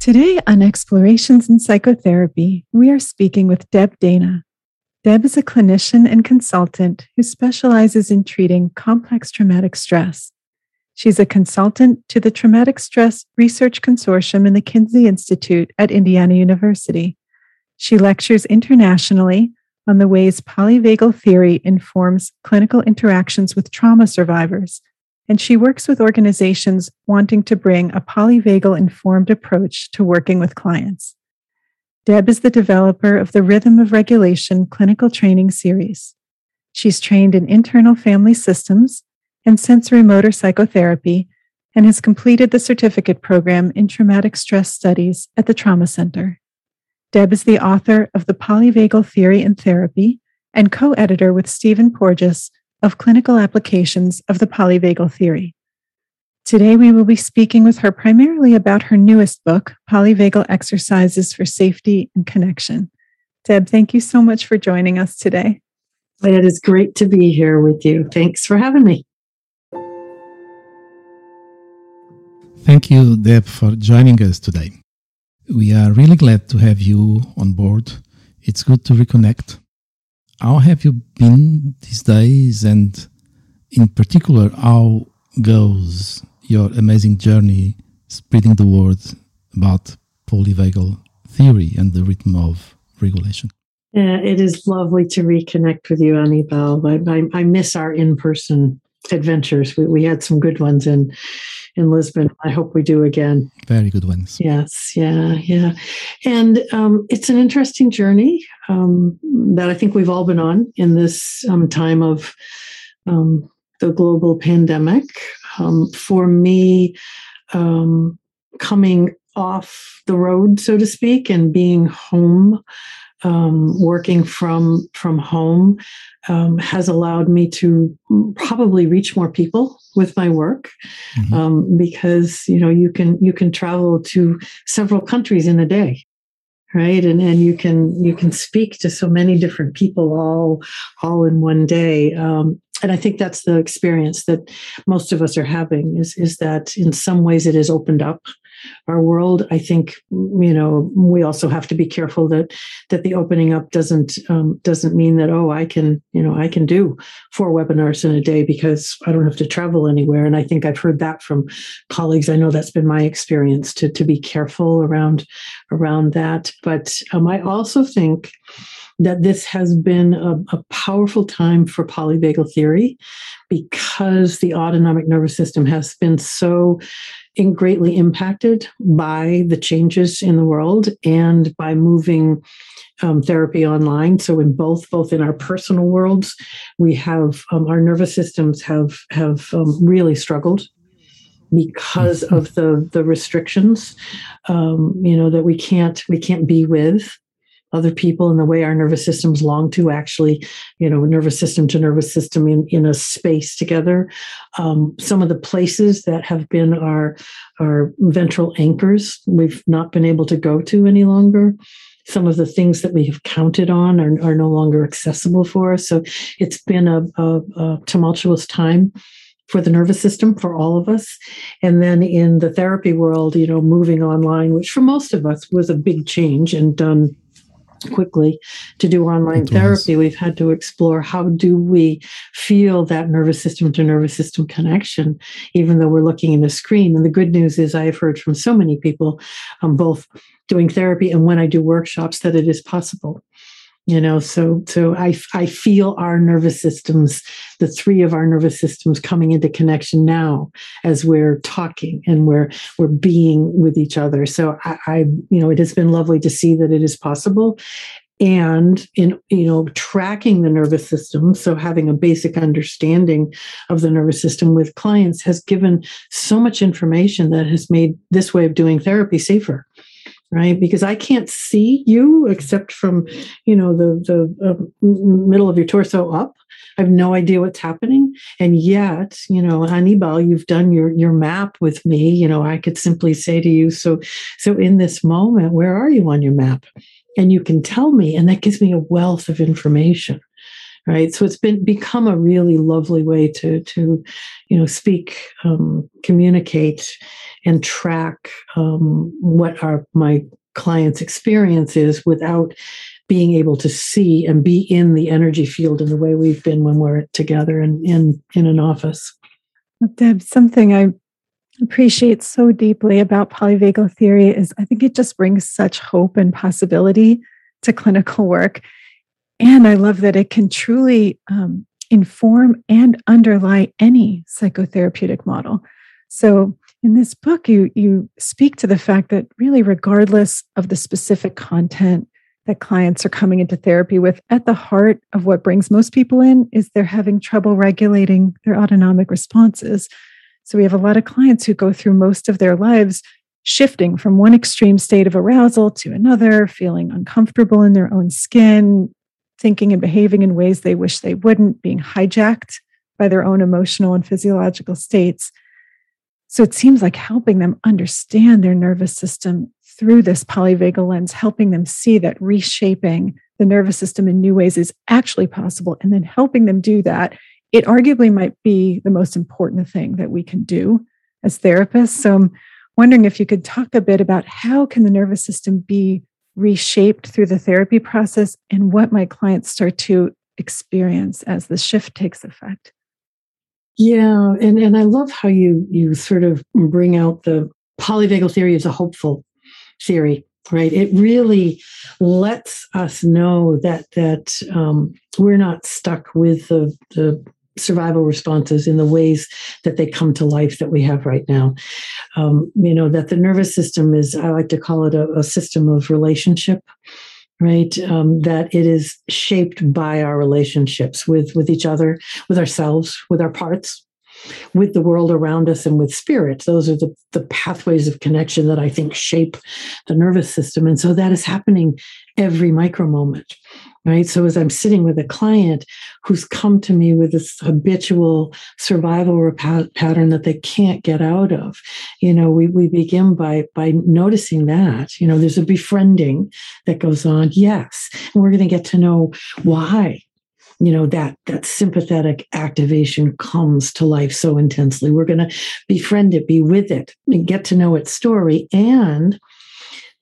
Today on Explorations in Psychotherapy, we are speaking with Deb Dana. Deb is a clinician and consultant who specializes in treating complex traumatic stress. She's a consultant to the Traumatic Stress Research Consortium in the Kinsey Institute at Indiana University. She lectures internationally on the ways polyvagal theory informs clinical interactions with trauma survivors and she works with organizations wanting to bring a polyvagal informed approach to working with clients. Deb is the developer of the Rhythm of Regulation clinical training series. She's trained in internal family systems and sensorimotor psychotherapy and has completed the certificate program in traumatic stress studies at the Trauma Center. Deb is the author of The Polyvagal Theory and Therapy and co editor with Stephen Porges of clinical applications of the polyvagal theory. Today, we will be speaking with her primarily about her newest book, Polyvagal Exercises for Safety and Connection. Deb, thank you so much for joining us today. It is great to be here with you. Thanks for having me. Thank you, Deb, for joining us today. We are really glad to have you on board. It's good to reconnect how have you been these days and in particular how goes your amazing journey spreading the word about polyvagal theory and the rhythm of regulation yeah, it is lovely to reconnect with you Anibal. I, I, I miss our in-person adventures we, we had some good ones in in Lisbon. I hope we do again. Very good ones. Yes, yeah, yeah. And um, it's an interesting journey um, that I think we've all been on in this um, time of um, the global pandemic. Um, for me, um, coming off the road, so to speak, and being home um, working from from home um, has allowed me to probably reach more people with my work mm-hmm. um, because you know you can you can travel to several countries in a day right and and you can you can speak to so many different people all all in one day um, and I think that's the experience that most of us are having is is that in some ways it has opened up our world. I think you know we also have to be careful that that the opening up doesn't um, doesn't mean that oh I can you know I can do four webinars in a day because I don't have to travel anywhere. And I think I've heard that from colleagues. I know that's been my experience to to be careful around around that. But um, I also think that this has been a, a, powerful time for polyvagal theory because the autonomic nervous system has been so greatly impacted by the changes in the world and by moving um, therapy online. So in both, both in our personal worlds, we have um, our nervous systems have have um, really struggled because mm-hmm. of the the restrictions. Um, you know that we can't we can't be with other people and the way our nervous systems long to actually, you know, nervous system to nervous system in, in a space together. Um, some of the places that have been our, our ventral anchors, we've not been able to go to any longer. Some of the things that we have counted on are, are no longer accessible for us. So it's been a, a, a tumultuous time for the nervous system for all of us. And then in the therapy world, you know, moving online, which for most of us was a big change and done quickly to do online therapy. We've had to explore how do we feel that nervous system to nervous system connection even though we're looking in a screen. And the good news is i've heard from so many people um, both doing therapy and when i do workshops that it is possible you know so so i i feel our nervous systems the three of our nervous systems coming into connection now as we're talking and we're we're being with each other. So i, I you know it has been lovely to see that it is possible. And in you know tracking the nervous system so having a basic understanding of the nervous system with clients has given so much information that has made this way of doing therapy safer right? Because i can't see you except from you know the the uh, middle of your torso up. I have no idea what's happening. And yet you know Anibal you've done your your map with me. You know i could simply say to you so so in this moment where are you on your map? And you can tell me and that gives me a wealth of information right so it's been become a really lovely way to to you know speak um, communicate and track um, what our my client's experience is without being able to see and be in the energy field in the way we've been when we're together in in, in an office. Deb, something I appreciate so deeply about polyvagal theory is I think it just brings such hope and possibility to clinical work. And I love that it can truly um, inform and underlie any psychotherapeutic model. So in this book, you, you speak to the fact that really, regardless of the specific content that clients are coming into therapy with, at the heart of what brings most people in is they're having trouble regulating their autonomic responses. So we have a lot of clients who go through most of their lives shifting from one extreme state of arousal to another, feeling uncomfortable in their own skin, thinking and behaving in ways they wish they wouldn't, being hijacked by their own emotional and physiological states. So it seems like helping them understand their nervous system through this polyvagal lens, helping them see that reshaping the nervous system in new ways is actually possible, and then helping them do that, it arguably might be the most important thing that we can do as therapists. So I'm wondering if you could talk a bit about how can the nervous system be reshaped through the therapy process and what my clients start to experience as the shift takes effect. Yeah, and, and I love how you you sort of bring out the polyvagal theory as a hopeful theory, right? It really lets us know that that um, we're not stuck with the the survival responses in the ways that they come to life that we have right now. Um, you know, that the nervous system is, I like to call it a, a system of relationship right? Um, that it is shaped by our relationships with with each other with ourselves with our parts with the world around us and with spirit. Those are the, the pathways of connection that i think shape the nervous system. And so that is happening every micro moment right? So as I'm sitting with a client who's come to me with this habitual survival pattern that they can't get out of, you know, we, we begin by by noticing that, you know, there's a befriending that goes on. Yes. And we're going to get to know why you know that that sympathetic activation comes to life so intensely we're going to befriend it be with it and get to know its story and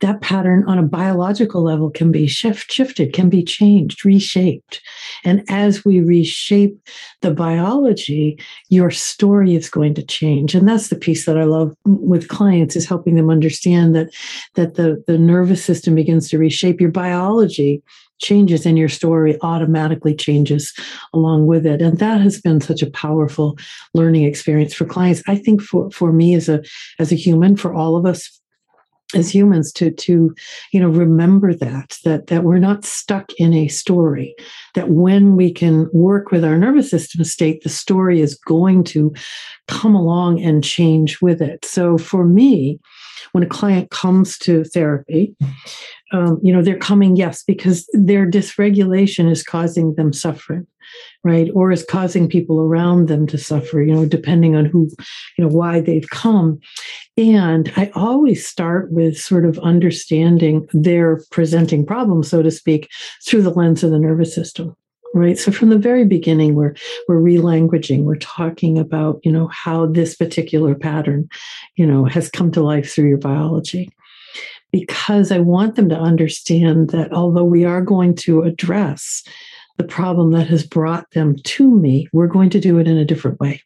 that pattern on a biological level can be shift, shifted, can be changed, reshaped. And as we reshape the biology, your story is going to change. And that's the piece that I love with clients is helping them understand that, that the, the nervous system begins to reshape your biology changes and your story automatically changes along with it and that has been such a powerful learning experience for clients i think for for me as a as a human for all of us as humans to to you know remember that that that we're not stuck in a story that when we can work with our nervous system state the story is going to come along and change with it. So for me when a client comes to therapy um, you know they're coming yes because their dysregulation is causing them suffering right? Or is causing people around them to suffer you know depending on who you know why they've come. And i always start with sort of understanding their presenting problem so to speak through the lens of the nervous system right? So from the very beginning we're we're relanguaging. We're talking about you know how this particular pattern you know has come to life through your biology. Because I want them to understand that although we are going to address the problem that has brought them to me, we're going to do it in a different way.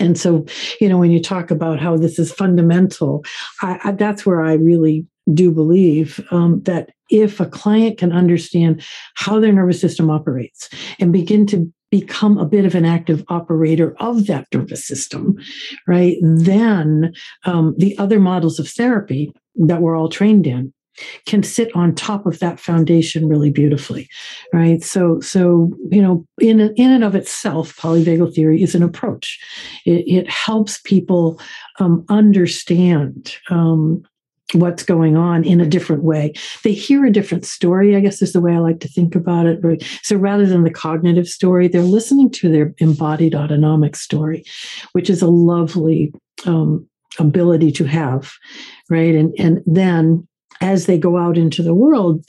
And so, you know, when you talk about how this is fundamental, I, I, that's where I really do believe um, that if a client can understand how their nervous system operates and begin to become a bit of an active operator of that nervous system, right, then um, the other models of therapy that we're all trained in can sit on top of that foundation really beautifully right? So so you know in in and of itself polyvagal theory is an approach. It, it helps people um, understand um, what's going on in a different way. They hear a different story, I guess is the way I like to think about it. So rather than the cognitive story, they're listening to their embodied autonomic story, which is a lovely um, ability to have, right? And and then as they go out into the world,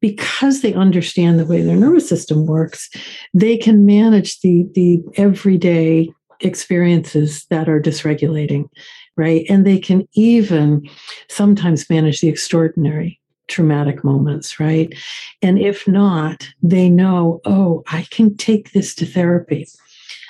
because they understand the way their nervous system works, they can manage the the everyday experiences that are dysregulating right? And they can even sometimes manage the extraordinary traumatic moments, right? And if not, they know, oh, I can take this to therapy.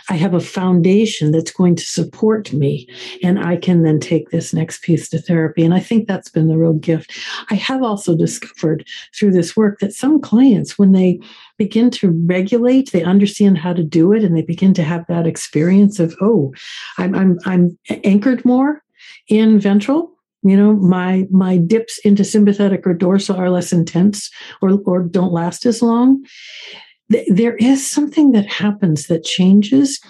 I have a foundation that's going to support me, and I can then take this next piece to therapy. And I think that's been the real gift. I have also discovered through this work that some clients, when they begin to regulate, they understand how to do it, and they begin to have that experience of, oh, I'm I'm I'm anchored more in ventral. You know my my dips into sympathetic or dorsal are less intense or or don't last as long. There is something that happens that changes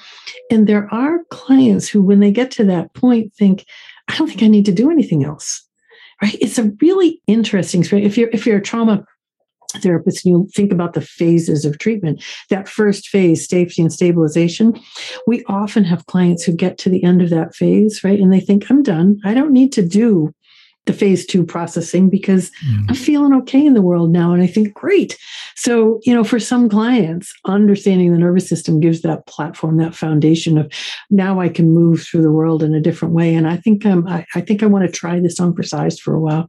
and there are clients who when they get to that point think i don't think i need to do anything else. Right? It's a really interesting if you're if you're a trauma therapist and you think about the phases of treatment that first phase safety and stabilization we often have clients who get to the end of that phase right and they think i'm done i don't need to do the phase two processing because mm. I'm feeling okay in the world now. And I think, great. So, you know, for some clients, understanding the nervous system gives that platform, that foundation of now I can move through the world in a different way. And I think um, I, I think I want to try this on for size for a while.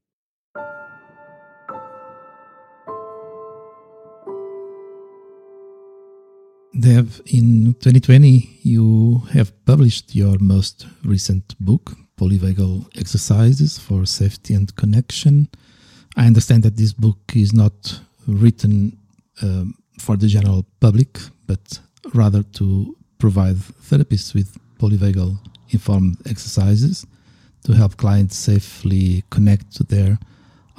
Deb, in 2020, you have published your most recent book, polyvagal exercises for safety and connection. I understand that this book is not written um, for the general public, but rather to provide therapists with polyvagal informed exercises to help clients safely connect to their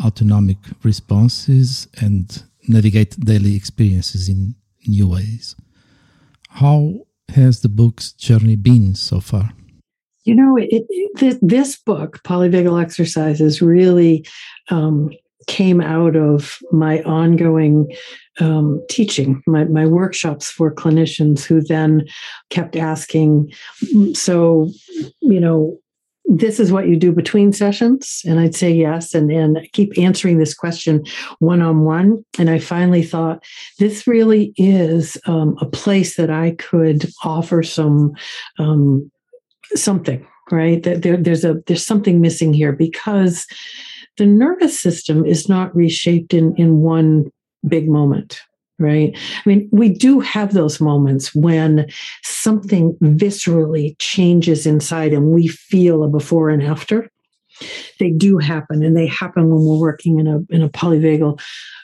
autonomic responses and navigate daily experiences in new ways. How has the book's journey been so far? You know, it, it, this book, Polyvagal Exercises, really um, came out of my ongoing um, teaching, my, my workshops for clinicians who then kept asking, so, you know, this is what you do between sessions? And i'd say yes and and keep answering this question one on one and i finally thought this really is um, a place that i could offer some um, something right? That there, there's a there's something missing here because the nervous system is not reshaped in in one big moment right? I mean we do have those moments when something viscerally changes inside and we feel a before and after. They do happen and they happen when we're working in a in a polyvagal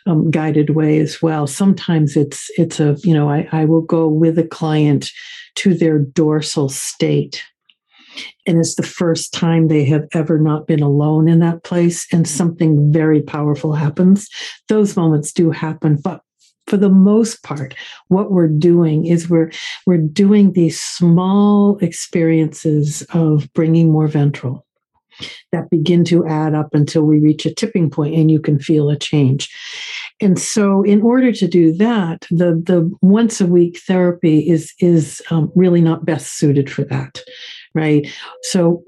um, guided way as well. Sometimes it's it's a you know I, I will go with a client to their dorsal state and it's the first time they have ever not been alone in that place and something very powerful happens. Those moments do happen but for the most part what we're doing is we're we're doing these small experiences of bringing more ventral that begin to add up until we reach a tipping point and you can feel a change. And so in order to do that the the once a week therapy is is um, really not best suited for that right? So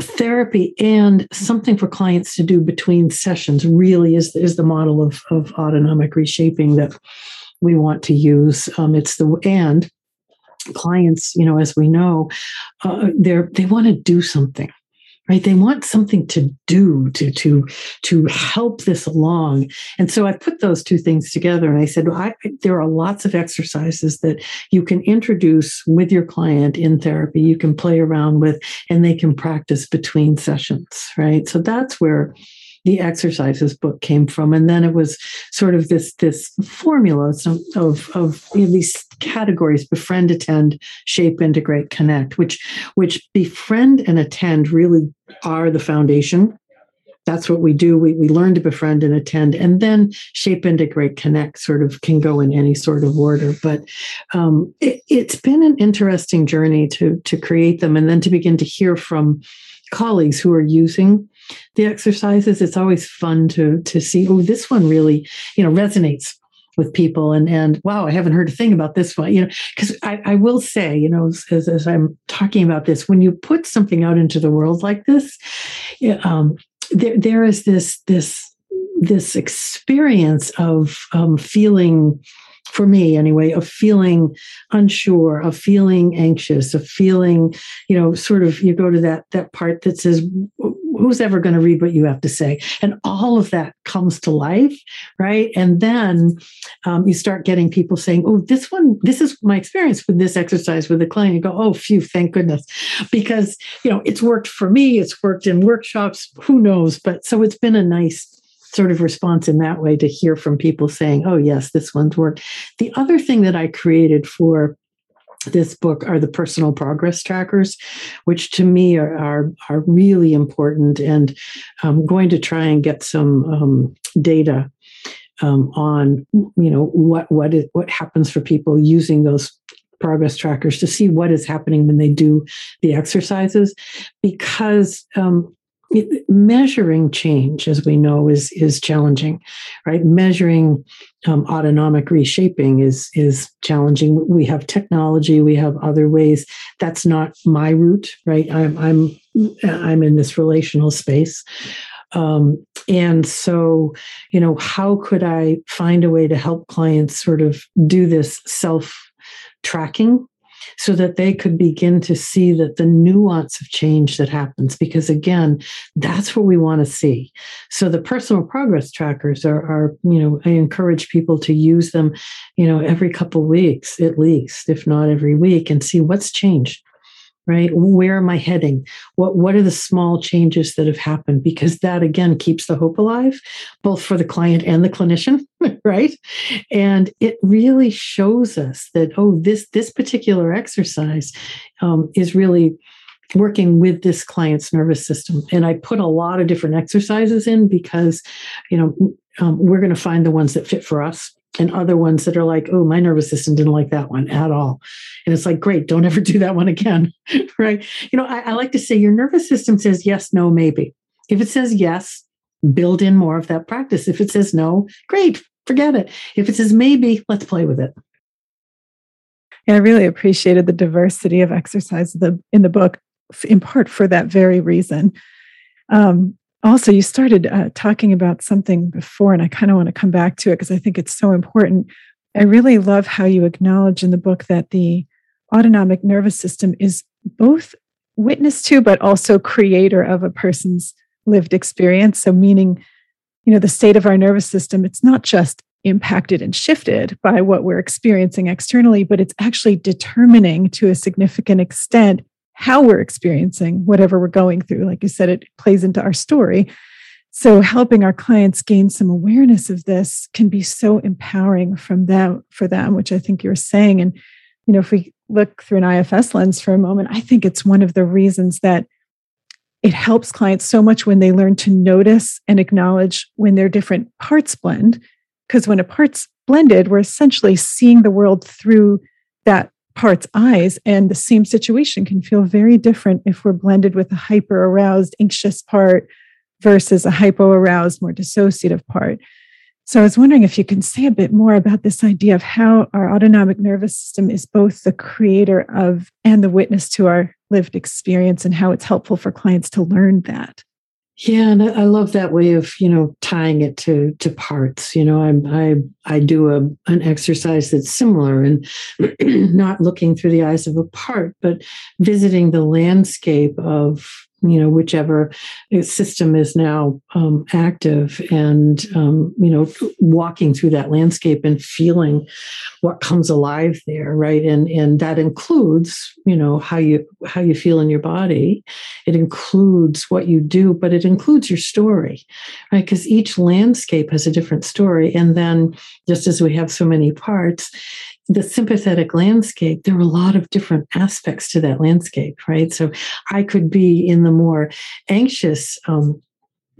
therapy and something for clients to do between sessions really is, is the model of, of autonomic reshaping that we want to use. Um, it's the and clients, you know, as we know, uh, they're they want to do something right? They want something to do to to to help this along. And so i put those two things together and i said well, I, there are lots of exercises that you can introduce with your client in therapy. You can play around with and they can practice between sessions right? So that's where the exercises book came from. And then it was sort of this this formula of of you know, these categories befriend attend shape integrate connect which which befriend and attend really are the foundation. That's what we do. We, we learn to befriend and attend and then shape integrate connect sort of can go in any sort of order. But um, it, it's been an interesting journey to to create them and then to begin to hear from colleagues who are using the exercises it's always fun to to see oh this one really you know resonates with people. And and wow i haven't heard a thing about this one you know because I, I will say you know as, as i'm talking about this when you put something out into the world like this um, there there is this this this experience of um, feeling for me anyway, of feeling unsure, of feeling anxious, of feeling, you know, sort of you go to that that part that says, who's ever going to read what you have to say? And all of that comes to life, right? And then um, you start getting people saying, oh, this one, this is my experience with this exercise with a client. You go, oh, phew, thank goodness. Because, you know, it's worked for me, it's worked in workshops, who knows? But so it's been a nice sort of response in that way to hear from people saying, oh, yes, this one's worked. The other thing that I created for this book are the personal progress trackers, which to me are are, are really important. And I'm going to try and get some um, data um, on you know what what is, what happens for people using those progress trackers to see what is happening when they do the exercises because um, measuring change, as we know, is is challenging, right? Measuring um, autonomic reshaping is is challenging. We have technology, we have other ways. That's not my route, right? I'm I'm I'm in this relational space. Um, and so, you know, how could I find a way to help clients sort of do this self tracking so that they could begin to see that the nuance of change that happens because again that's what we want to see. So the personal progress trackers are, are you know i encourage people to use them you know every couple weeks at least if not every week and see what's changed right? Where am i heading? What what are the small changes that have happened? Because that again keeps the hope alive both for the client and the clinician right? And it really shows us that oh this this particular exercise um, is really working with this client's nervous system. And i put a lot of different exercises in because you know um, we're going to find the ones that fit for us and other ones that are like, oh, my nervous system didn't like that one at all. And it's like, great, don't ever do that one again. right. You know, I, I, like to say your nervous system says yes, no, maybe. If it says yes, build in more of that practice. If it says no, great, forget it. If it says maybe, let's play with it. Yeah, I really appreciated the diversity of exercise in the book, in part for that very reason. Um, also you started uh, talking about something before and i kind of want to come back to it because i think it's so important. I really love how you acknowledge in the book that the autonomic nervous system is both witness to but also creator of a person's lived experience. So meaning you know the state of our nervous system it's not just impacted and shifted by what we're experiencing externally but it's actually determining to a significant extent how we're experiencing whatever we're going through. Like you said, it plays into our story. So helping our clients gain some awareness of this can be so empowering from them for them, which I think you're saying. And you know, if we look through an IFS lens for a moment, I think it's one of the reasons that it helps clients so much when they learn to notice and acknowledge when their different parts blend. Because when a part's blended, we're essentially seeing the world through that part's eyes. And the same situation can feel very different if we're blended with a hyper aroused, anxious part versus a hypo aroused, more dissociative part. So I was wondering if you can say a bit more about this idea of how our autonomic nervous system is both the creator of and the witness to our lived experience and how it's helpful for clients to learn that. Yeah, and I love that way of you know tying it to to parts. You know, I I I do a an exercise that's similar and not looking through the eyes of a part, but visiting the landscape of you know whichever system is now um, active and um, you know walking through that landscape and feeling what comes alive there right? And and that includes you know how you how you feel in your body. It includes what you do but it includes your story right? Because each landscape has a different story. And then just as we have so many parts the sympathetic landscape, there are a lot of different aspects to that landscape, right? So I could be in the more anxious um,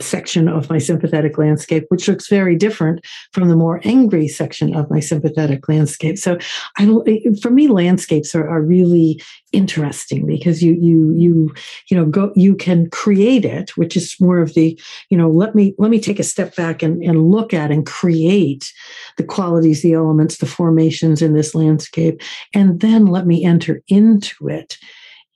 section of my sympathetic landscape, which looks very different from the more angry section of my sympathetic landscape. So, I, for me, landscapes are, are really interesting because you you you you know go you can create it, which is more of the you know let me let me take a step back and, and look at and create the qualities, the elements, the formations in this landscape, and then let me enter into it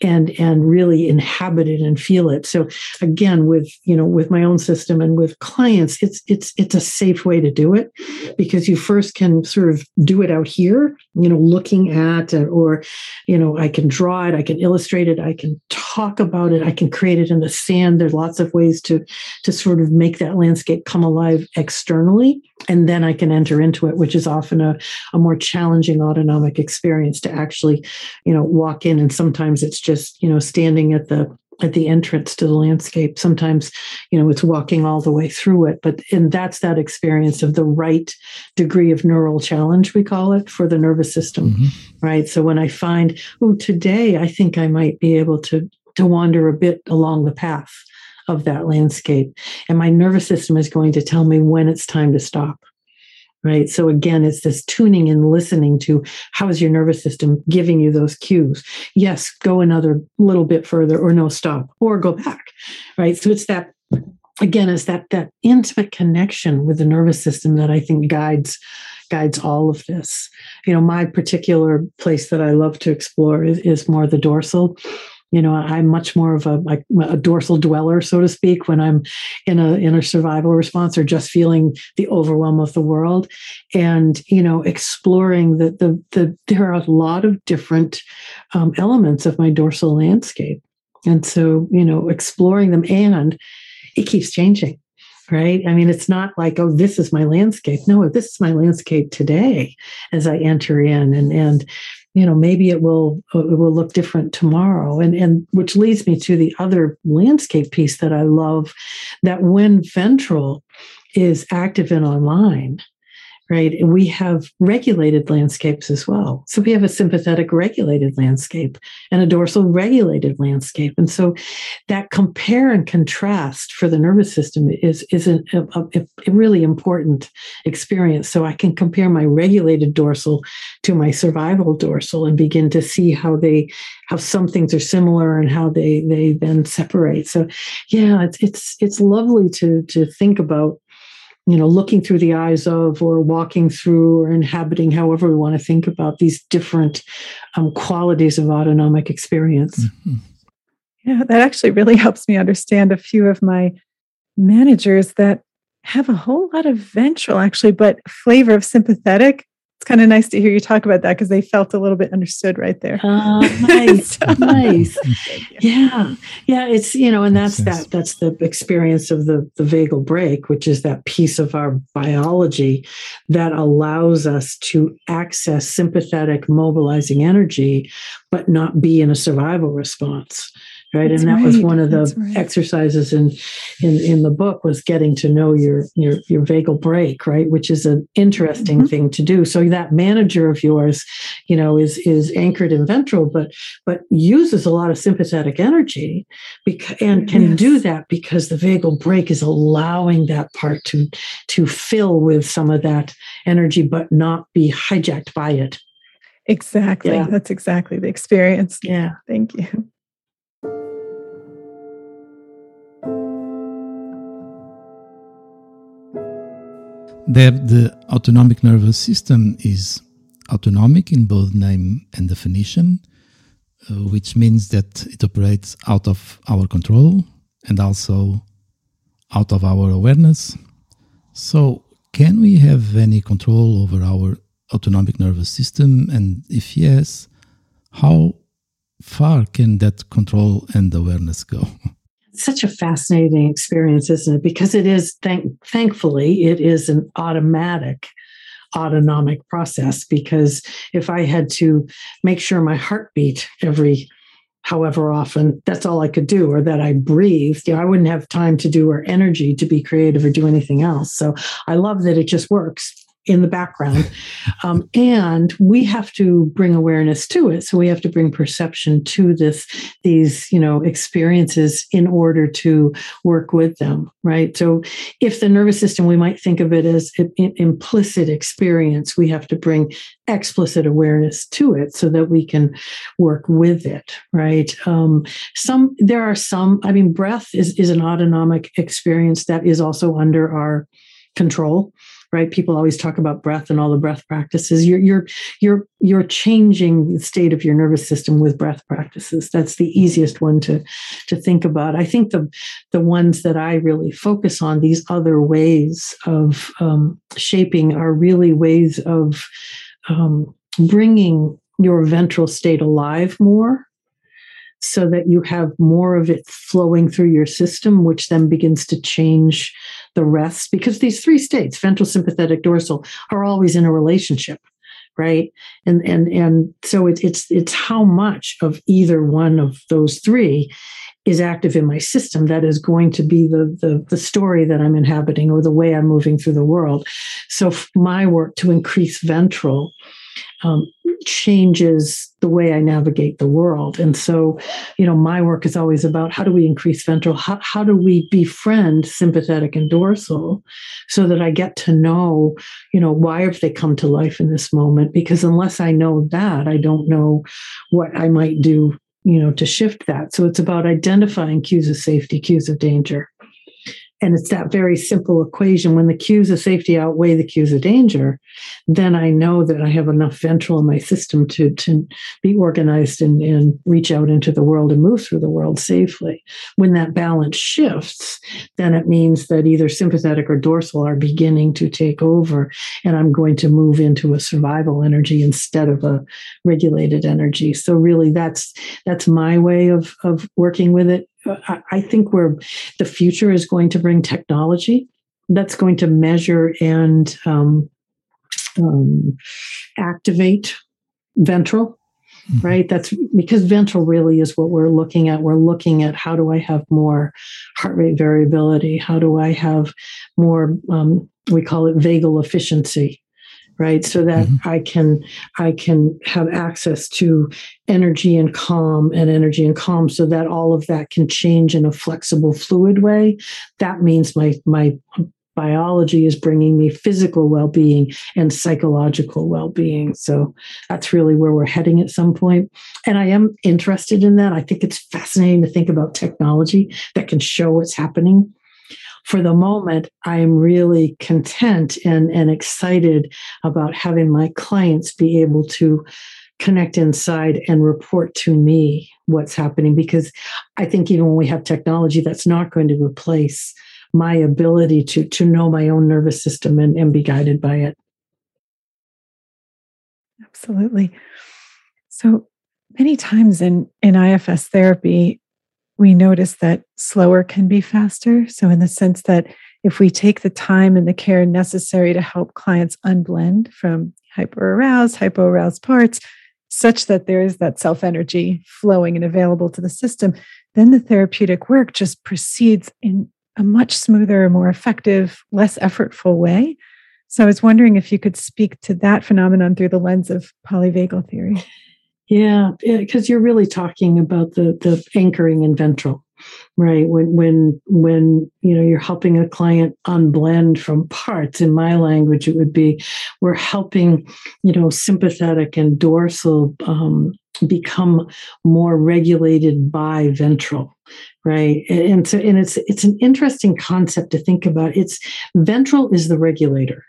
and and really inhabit it and feel it. So again with you know with my own system and with clients it's it's it's a safe way to do it because you first can sort of do it out here you know looking at uh, or you know i can draw it i can illustrate it i can talk about it i can create it in the sand. There's lots of ways to to sort of make that landscape come alive externally and then i can enter into it which is often a, a more challenging autonomic experience to actually you know walk in. And sometimes it's just you know standing at the at the entrance to the landscape. Sometimes you know it's walking all the way through it. But and that's that experience of the right degree of neural challenge we call it for the nervous system mm-hmm. right? So when i find oh today i think i might be able to to wander a bit along the path of that landscape. And my nervous system is going to tell me when it's time to stop right? So again it's this tuning and listening to how is your nervous system giving you those cues? Yes go another little bit further or no stop or go back right? So it's that again it's that that intimate connection with the nervous system that i think guides guides all of this. You know my particular place that i love to explore is, is more the dorsal you know i'm much more of a, like a dorsal dweller so to speak when i'm in a in a survival response or just feeling the overwhelm of the world and you know exploring the the, the there are a lot of different um, elements of my dorsal landscape and so you know exploring them and it keeps changing right? I mean, it's not like, oh, this is my landscape. No, this is my landscape today as I enter in. And and you know maybe it will uh, it will look different tomorrow. And and which leads me to the other landscape piece that i love that when ventral is active and online right? And we have regulated landscapes as well. So we have a sympathetic regulated landscape and a dorsal regulated landscape. And so that compare and contrast for the nervous system is, is a, a, a really important experience. So I can compare my regulated dorsal to my survival dorsal and begin to see how they how some things are similar and how they they then separate. So yeah, it's it's it's lovely to to think about you know, looking through the eyes of, or walking through, or inhabiting, however we want to think about these different um, qualities of autonomic experience. Mm-hmm. Yeah, that actually really helps me understand a few of my managers that have a whole lot of ventral, actually, but flavor of sympathetic it's kind of nice to hear you talk about that because they felt a little bit understood right there. Uh, nice, so, nice. Yeah, yeah. It's you know, and that's that. That's the experience of the the vagal brake, which is that piece of our biology that allows us to access sympathetic, mobilizing energy, but not be in a survival response right That's and that right. was one of the right. exercises in, in in the book was getting to know your your your vagal brake right which is an interesting mm-hmm. thing to do so that manager of yours you know is is anchored in ventral but but uses a lot of sympathetic energy because, and can yes. do that because the vagal brake is allowing that part to to fill with some of that energy but not be hijacked by it Exactly. Yeah. That's exactly the experience. Yeah. Thank you. That the autonomic nervous system is autonomic in both name and definition, uh, which means that it operates out of our control and also out of our awareness. So, can we have any control over our autonomic nervous system? And if yes, how far can that control and awareness go? such a fascinating experience, isn't it? Because it is, thank, thankfully, it is an automatic autonomic process. Because if I had to make sure my heart beat every however often, that's all I could do, or that I breathed, you know, I wouldn't have time to do or energy to be creative or do anything else. So I love that it just works in the background. Um, and we have to bring awareness to it. So we have to bring perception to this, these, you know, experiences in order to work with them, right? So if the nervous system, we might think of it as an implicit experience, we have to bring explicit awareness to it so that we can work with it, right? Um, some, there are some, I mean, breath is, is an autonomic experience that is also under our control right? People always talk about breath and all the breath practices. You're you're you're you're changing the state of your nervous system with breath practices. That's the easiest one to to think about. I think the the ones that I really focus on, these other ways of um, shaping, are really ways of um, bringing your ventral state alive more so that you have more of it flowing through your system, which then begins to change the rest. Because these three states, ventral, sympathetic, dorsal, are always in a relationship, right? And and and so it's it's it's how much of either one of those three is active in my system that is going to be the, the the story that I'm inhabiting or the way I'm moving through the world. So my work to increase ventral um, changes the way I navigate the world. And so, you know, my work is always about how do we increase ventral? How, how do we befriend sympathetic and dorsal so that I get to know, you know, why have they come to life in this moment? Because unless I know that, I don't know what I might do, you know, to shift that. So it's about identifying cues of safety, cues of danger and it's that very simple equation. When the cues of safety outweigh the cues of danger then i know that i have enough ventral in my system to, to be organized and, and reach out into the world and move through the world safely. When that balance shifts then it means that either sympathetic or dorsal are beginning to take over and i'm going to move into a survival energy instead of a regulated energy. So really that's that's my way of of working with it I think where the future is going to bring technology that's going to measure and um, um, activate ventral, mm-hmm. right? That's because ventral really is what we're looking at. We're looking at how do I have more heart rate variability? How do I have more, um, we call it vagal efficiency, right? So that mm-hmm. i can i can have access to energy and calm and energy and calm so that all of that can change in a flexible fluid way. That means my my biology is bringing me physical well-being and psychological well-being. So that's really where we're heading at some point. And i am interested in that. I think it's fascinating to think about technology that can show what's happening for the moment, I am really content and, and excited about having my clients be able to connect inside and report to me what's happening because I think even when we have technology, that's not going to replace my ability to, to know my own nervous system and, and be guided by it. Absolutely. So many times in, in IFS therapy, we notice that slower can be faster. So, in the sense that if we take the time and the care necessary to help clients unblend from hyper aroused, hypo aroused parts, such that there is that self energy flowing and available to the system, then the therapeutic work just proceeds in a much smoother, more effective, less effortful way. So I was wondering if you could speak to that phenomenon through the lens of polyvagal theory. Yeah, because you're really talking about the the anchoring in ventral, right? When when when you know you're helping a client unblend from parts. In my language, it would be we're helping you know sympathetic and dorsal um, become more regulated by ventral right and so and it's it's an interesting concept to think about it's ventral is the regulator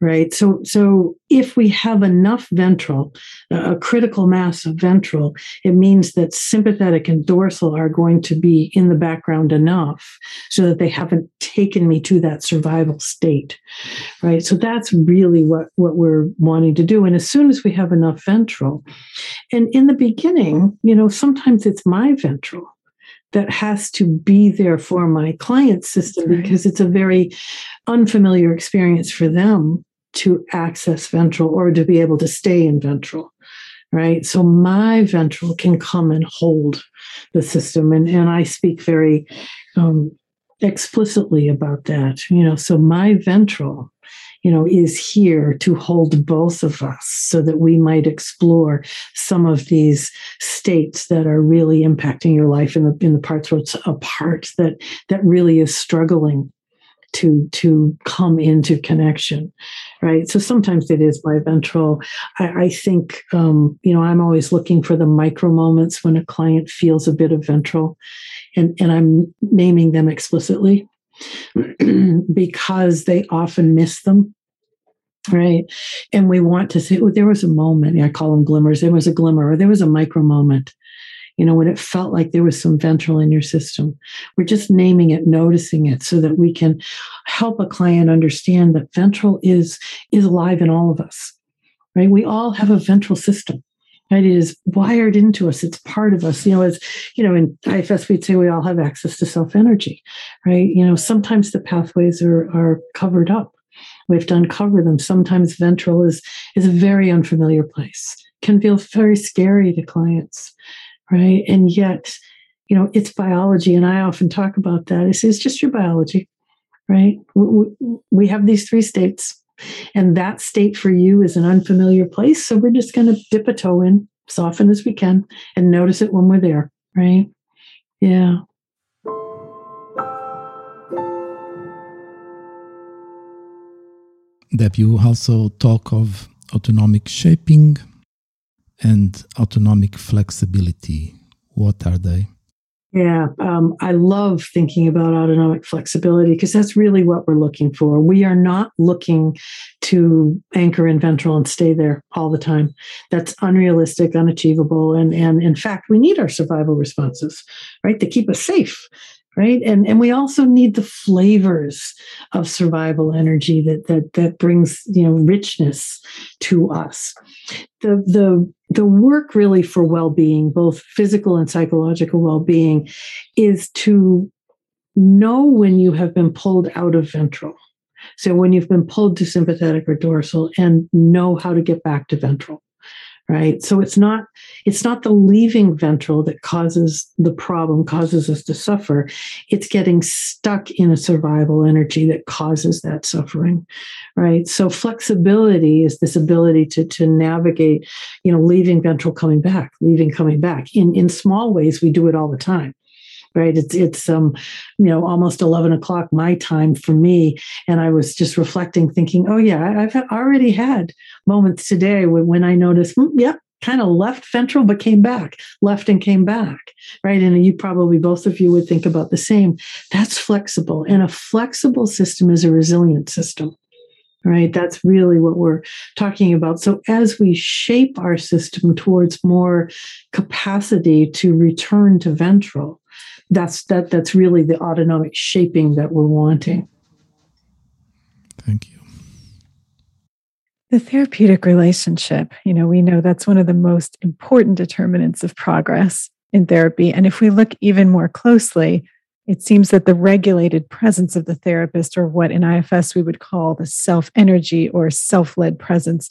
right? So so if we have enough ventral a critical mass of ventral it means that sympathetic and dorsal are going to be in the background enough so that they haven't taken me to that survival state right? So that's really what what we're wanting to do. And as soon as we have enough ventral and in the beginning you know sometimes it's my ventral that has to be there for my client system right. because it's a very unfamiliar experience for them to access ventral or to be able to stay in ventral right so my ventral can come and hold the system and, and i speak very um, explicitly about that you know so my ventral you know, is here to hold both of us so that we might explore some of these states that are really impacting your life in the in the parts where it's a part that that really is struggling to to come into connection right? So sometimes it is my ventral. I, I think um, you know i'm always looking for the micro moments when a client feels a bit of ventral and and i'm naming them explicitly because they often miss them right? And we want to say, there was a moment, I call them glimmers, there was a glimmer, or there was a micro moment, you know, when it felt like there was some ventral in your system. We're just naming it, noticing it so that we can help a client understand that ventral is, is alive in all of us, right? We all have a ventral system. It is wired into us. It's part of us. You know, as you know, in IFS, we'd say we all have access to self energy, right? You know, sometimes the pathways are are covered up we have to uncover them. Sometimes ventral is is a very unfamiliar place, can feel very scary to clients, right? And yet, you know, it's biology, and I often talk about that. I say it's just your biology, right? We, we have these three states, and that state for you is an unfamiliar place. So we're just going to dip a toe in, soften as we can, and notice it when we're there, right? Yeah. that you also talk of autonomic shaping and autonomic flexibility. What are they? Yeah, um, I love thinking about autonomic flexibility because that's really what we're looking for. We are not looking to anchor in ventral and stay there all the time. That's unrealistic, unachievable, and and in fact, we need our survival responses, right, to keep us safe right? And and we also need the flavors of survival energy that that that brings you know richness to us. The the the work really for well-being both physical and psychological well-being is to know when you have been pulled out of ventral. So when you've been pulled to sympathetic or dorsal and know how to get back to ventral right? So it's not it's not the leaving ventral that causes the problem causes us to suffer. It's getting stuck in a survival energy that causes that suffering right? So flexibility is this ability to to navigate you know leaving ventral coming back leaving coming back. In in small ways we do it all the time right? It's it's um you know almost 11 o'clock my time for me. And i was just reflecting thinking oh yeah i've already had moments today when, when i noticed mm, yep kind of left ventral but came back left and came back right? And you probably both of you would think about the same. That's flexible and a flexible system is a resilient system right? That's really what we're talking about. So as we shape our system towards more capacity to return to ventral that's that that's really the autonomic shaping that we're wanting. Thank you. The therapeutic relationship you know we know that's one of the most important determinants of progress in therapy. And if we look even more closely it seems that the regulated presence of the therapist or what in ifs we would call the self energy or self-led presence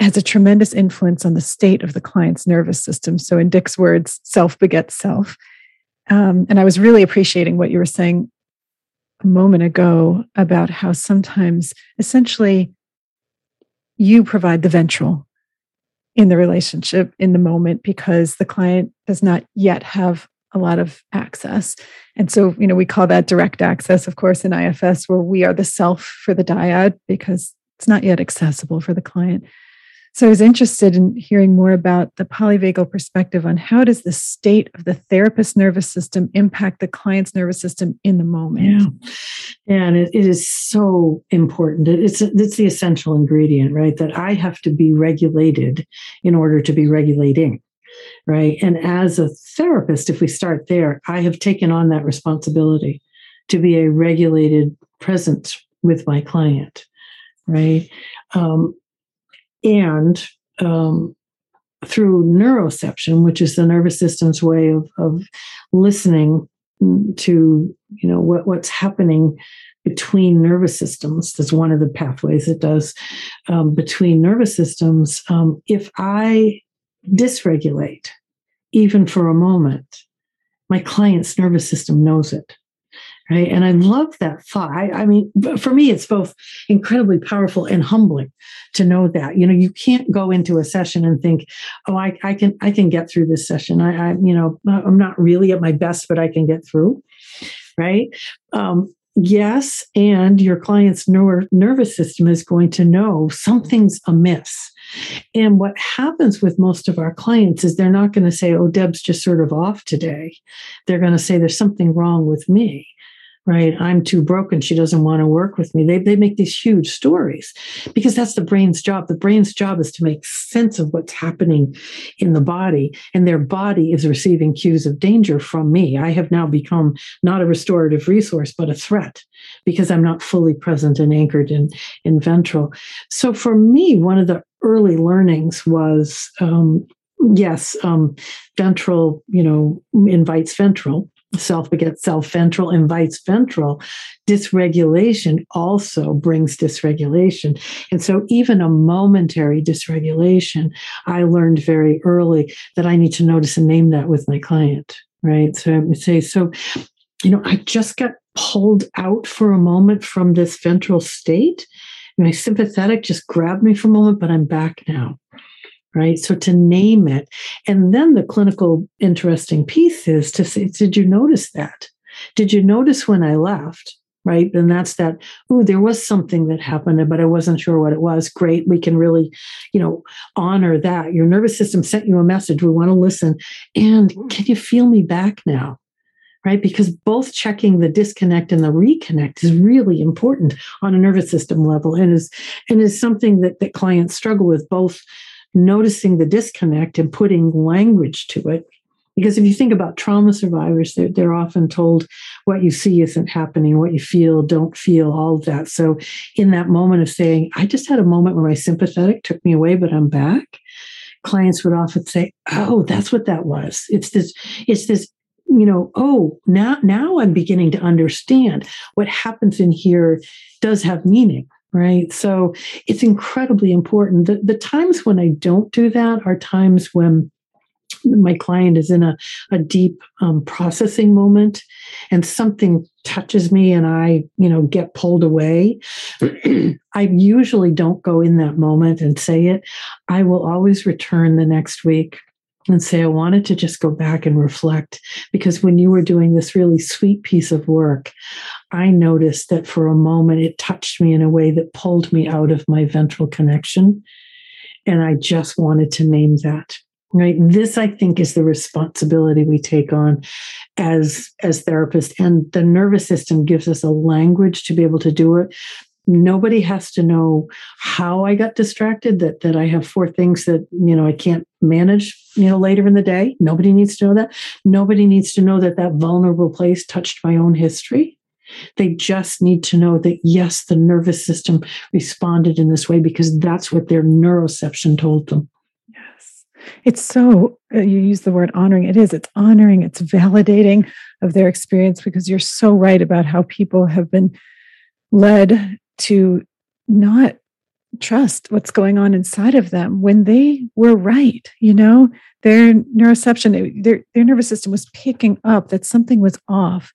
has a tremendous influence on the state of the client's nervous system. So in dick's words self begets self um, and I was really appreciating what you were saying a moment ago about how sometimes essentially you provide the ventral in the relationship in the moment because the client does not yet have a lot of access. And so, you know, we call that direct access, of course, in IFS, where we are the self for the dyad because it's not yet accessible for the client. So I was interested in hearing more about the polyvagal perspective on how does the state of the therapist's nervous system impact the client's nervous system in the moment. Yeah, and it, it is so important. It's it's the essential ingredient, right? That I have to be regulated in order to be regulating. Right. And as a therapist, if we start there, I have taken on that responsibility to be a regulated presence with my client. Right. Um, and um, through neuroception, which is the nervous system's way of, of listening to you know what, what's happening between nervous systems. That's one of the pathways it does um, between nervous systems. Um, if I dysregulate, even for a moment, my client's nervous system knows it right? And i love that thought. I, I, mean for me it's both incredibly powerful and humbling to know that you know you can't go into a session and think oh i, I can i can get through this session. I, I you know i'm not really at my best but i can get through right? Um, yes and your client's ner- nervous system is going to know something's amiss. And what happens with most of our clients is they're not going to say oh deb's just sort of off today. They're going to say there's something wrong with me right? I'm too broken. She doesn't want to work with me. They, they make these huge stories because that's the brain's job. The brain's job is to make sense of what's happening in the body, and their body is receiving cues of danger from me. I have now become not a restorative resource, but a threat because I'm not fully present and anchored in, in ventral. So for me, one of the early learnings was um, yes, um, ventral, you know, invites ventral self begets self, ventral invites ventral. Dysregulation also brings dysregulation. And so, even a momentary dysregulation, I learned very early that I need to notice and name that with my client, right? So, I would say, so, you know, I just got pulled out for a moment from this ventral state. My sympathetic just grabbed me for a moment, but I'm back now right? So to name it. And then the clinical interesting piece is to say, did you notice that? Did you notice when I left? Right. And that's that, oh, there was something that happened, but I wasn't sure what it was. Great. We can really, you know, honor that. Your nervous system sent you a message. We want to listen. And mm. can you feel me back now? right? Because both checking the disconnect and the reconnect is really important on a nervous system level and is and is something that, that clients struggle with both noticing the disconnect and putting language to it. Because if you think about trauma survivors, they're, they're often told what you see isn't happening, what you feel, don't feel, all of that. So, in that moment of saying, I just had a moment where my sympathetic took me away, but I'm back, clients would often say, Oh, that's what that was. It's this, it's this you know oh now now i'm beginning to understand what happens in here does have meaning right? So it's incredibly important. The, the times when I don't do that are times when my client is in a, a deep um, processing moment and something touches me and I, you know, get pulled away. I usually don't go in that moment and say it. I will always return the next week and say, I wanted to just go back and reflect because when you were doing this really sweet piece of work, I noticed that for a moment it touched me in a way that pulled me out of my ventral connection. And I just wanted to name that. Right. This, I think, is the responsibility we take on as, as therapists. And the nervous system gives us a language to be able to do it nobody has to know how I got distracted, that that I have four things that, you know, I can't manage, you know, later in the day. Nobody needs to know that. Nobody needs to know that that vulnerable place touched my own history. They just need to know that, yes, the nervous system responded in this way because that's what their neuroception told them. Yes. It's so, uh, you use the word honoring. It is, it's honoring, it's validating of their experience because you're so right about how people have been led to not trust what's going on inside of them when they were right you know? Their neuroception their, their nervous system was picking up that something was off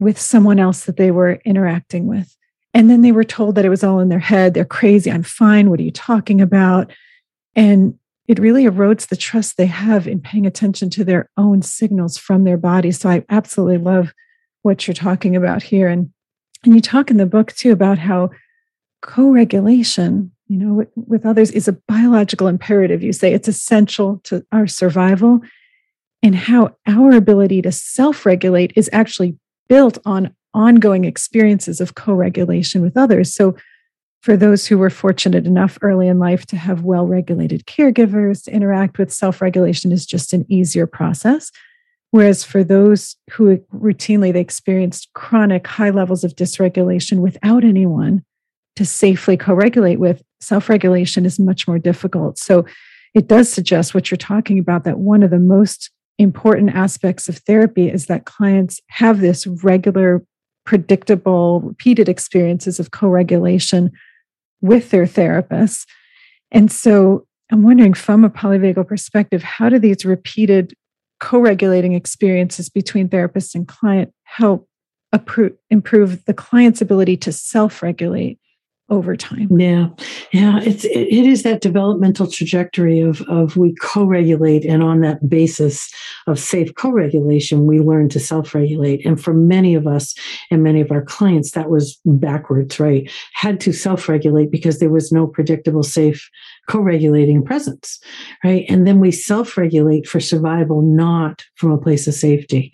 with someone else that they were interacting with. And then they were told that it was all in their head. They're crazy. I'm fine. What are you talking about? And it really erodes the trust they have in paying attention to their own signals from their body. So i absolutely love what you're talking about here. And and you talk in the book too about how co-regulation, you know, with, with others is a biological imperative. You say it's essential to our survival, and how our ability to self-regulate is actually built on ongoing experiences of co-regulation with others. So for those who were fortunate enough early in life to have well regulated caregivers to interact with self regulation is just an easier process. Whereas for those who routinely they experienced chronic high levels of dysregulation without anyone to safely co-regulate with, self-regulation is much more difficult. So it does suggest what you're talking about that one of the most important aspects of therapy is that clients have this regular, predictable, repeated experiences of co-regulation with their therapists. And so I'm wondering from a polyvagal perspective, how do these repeated co regulating experiences between therapist and client help improve the client's ability to self regulate over time. Yeah, yeah, it's it, it is that developmental trajectory of of we co-regulate, and on that basis of safe co-regulation, we learn to self-regulate. And for many of us and many of our clients, that was backwards, right? Had to self-regulate because there was no predictable, safe co-regulating presence right? And then we self-regulate for survival not from a place of safety.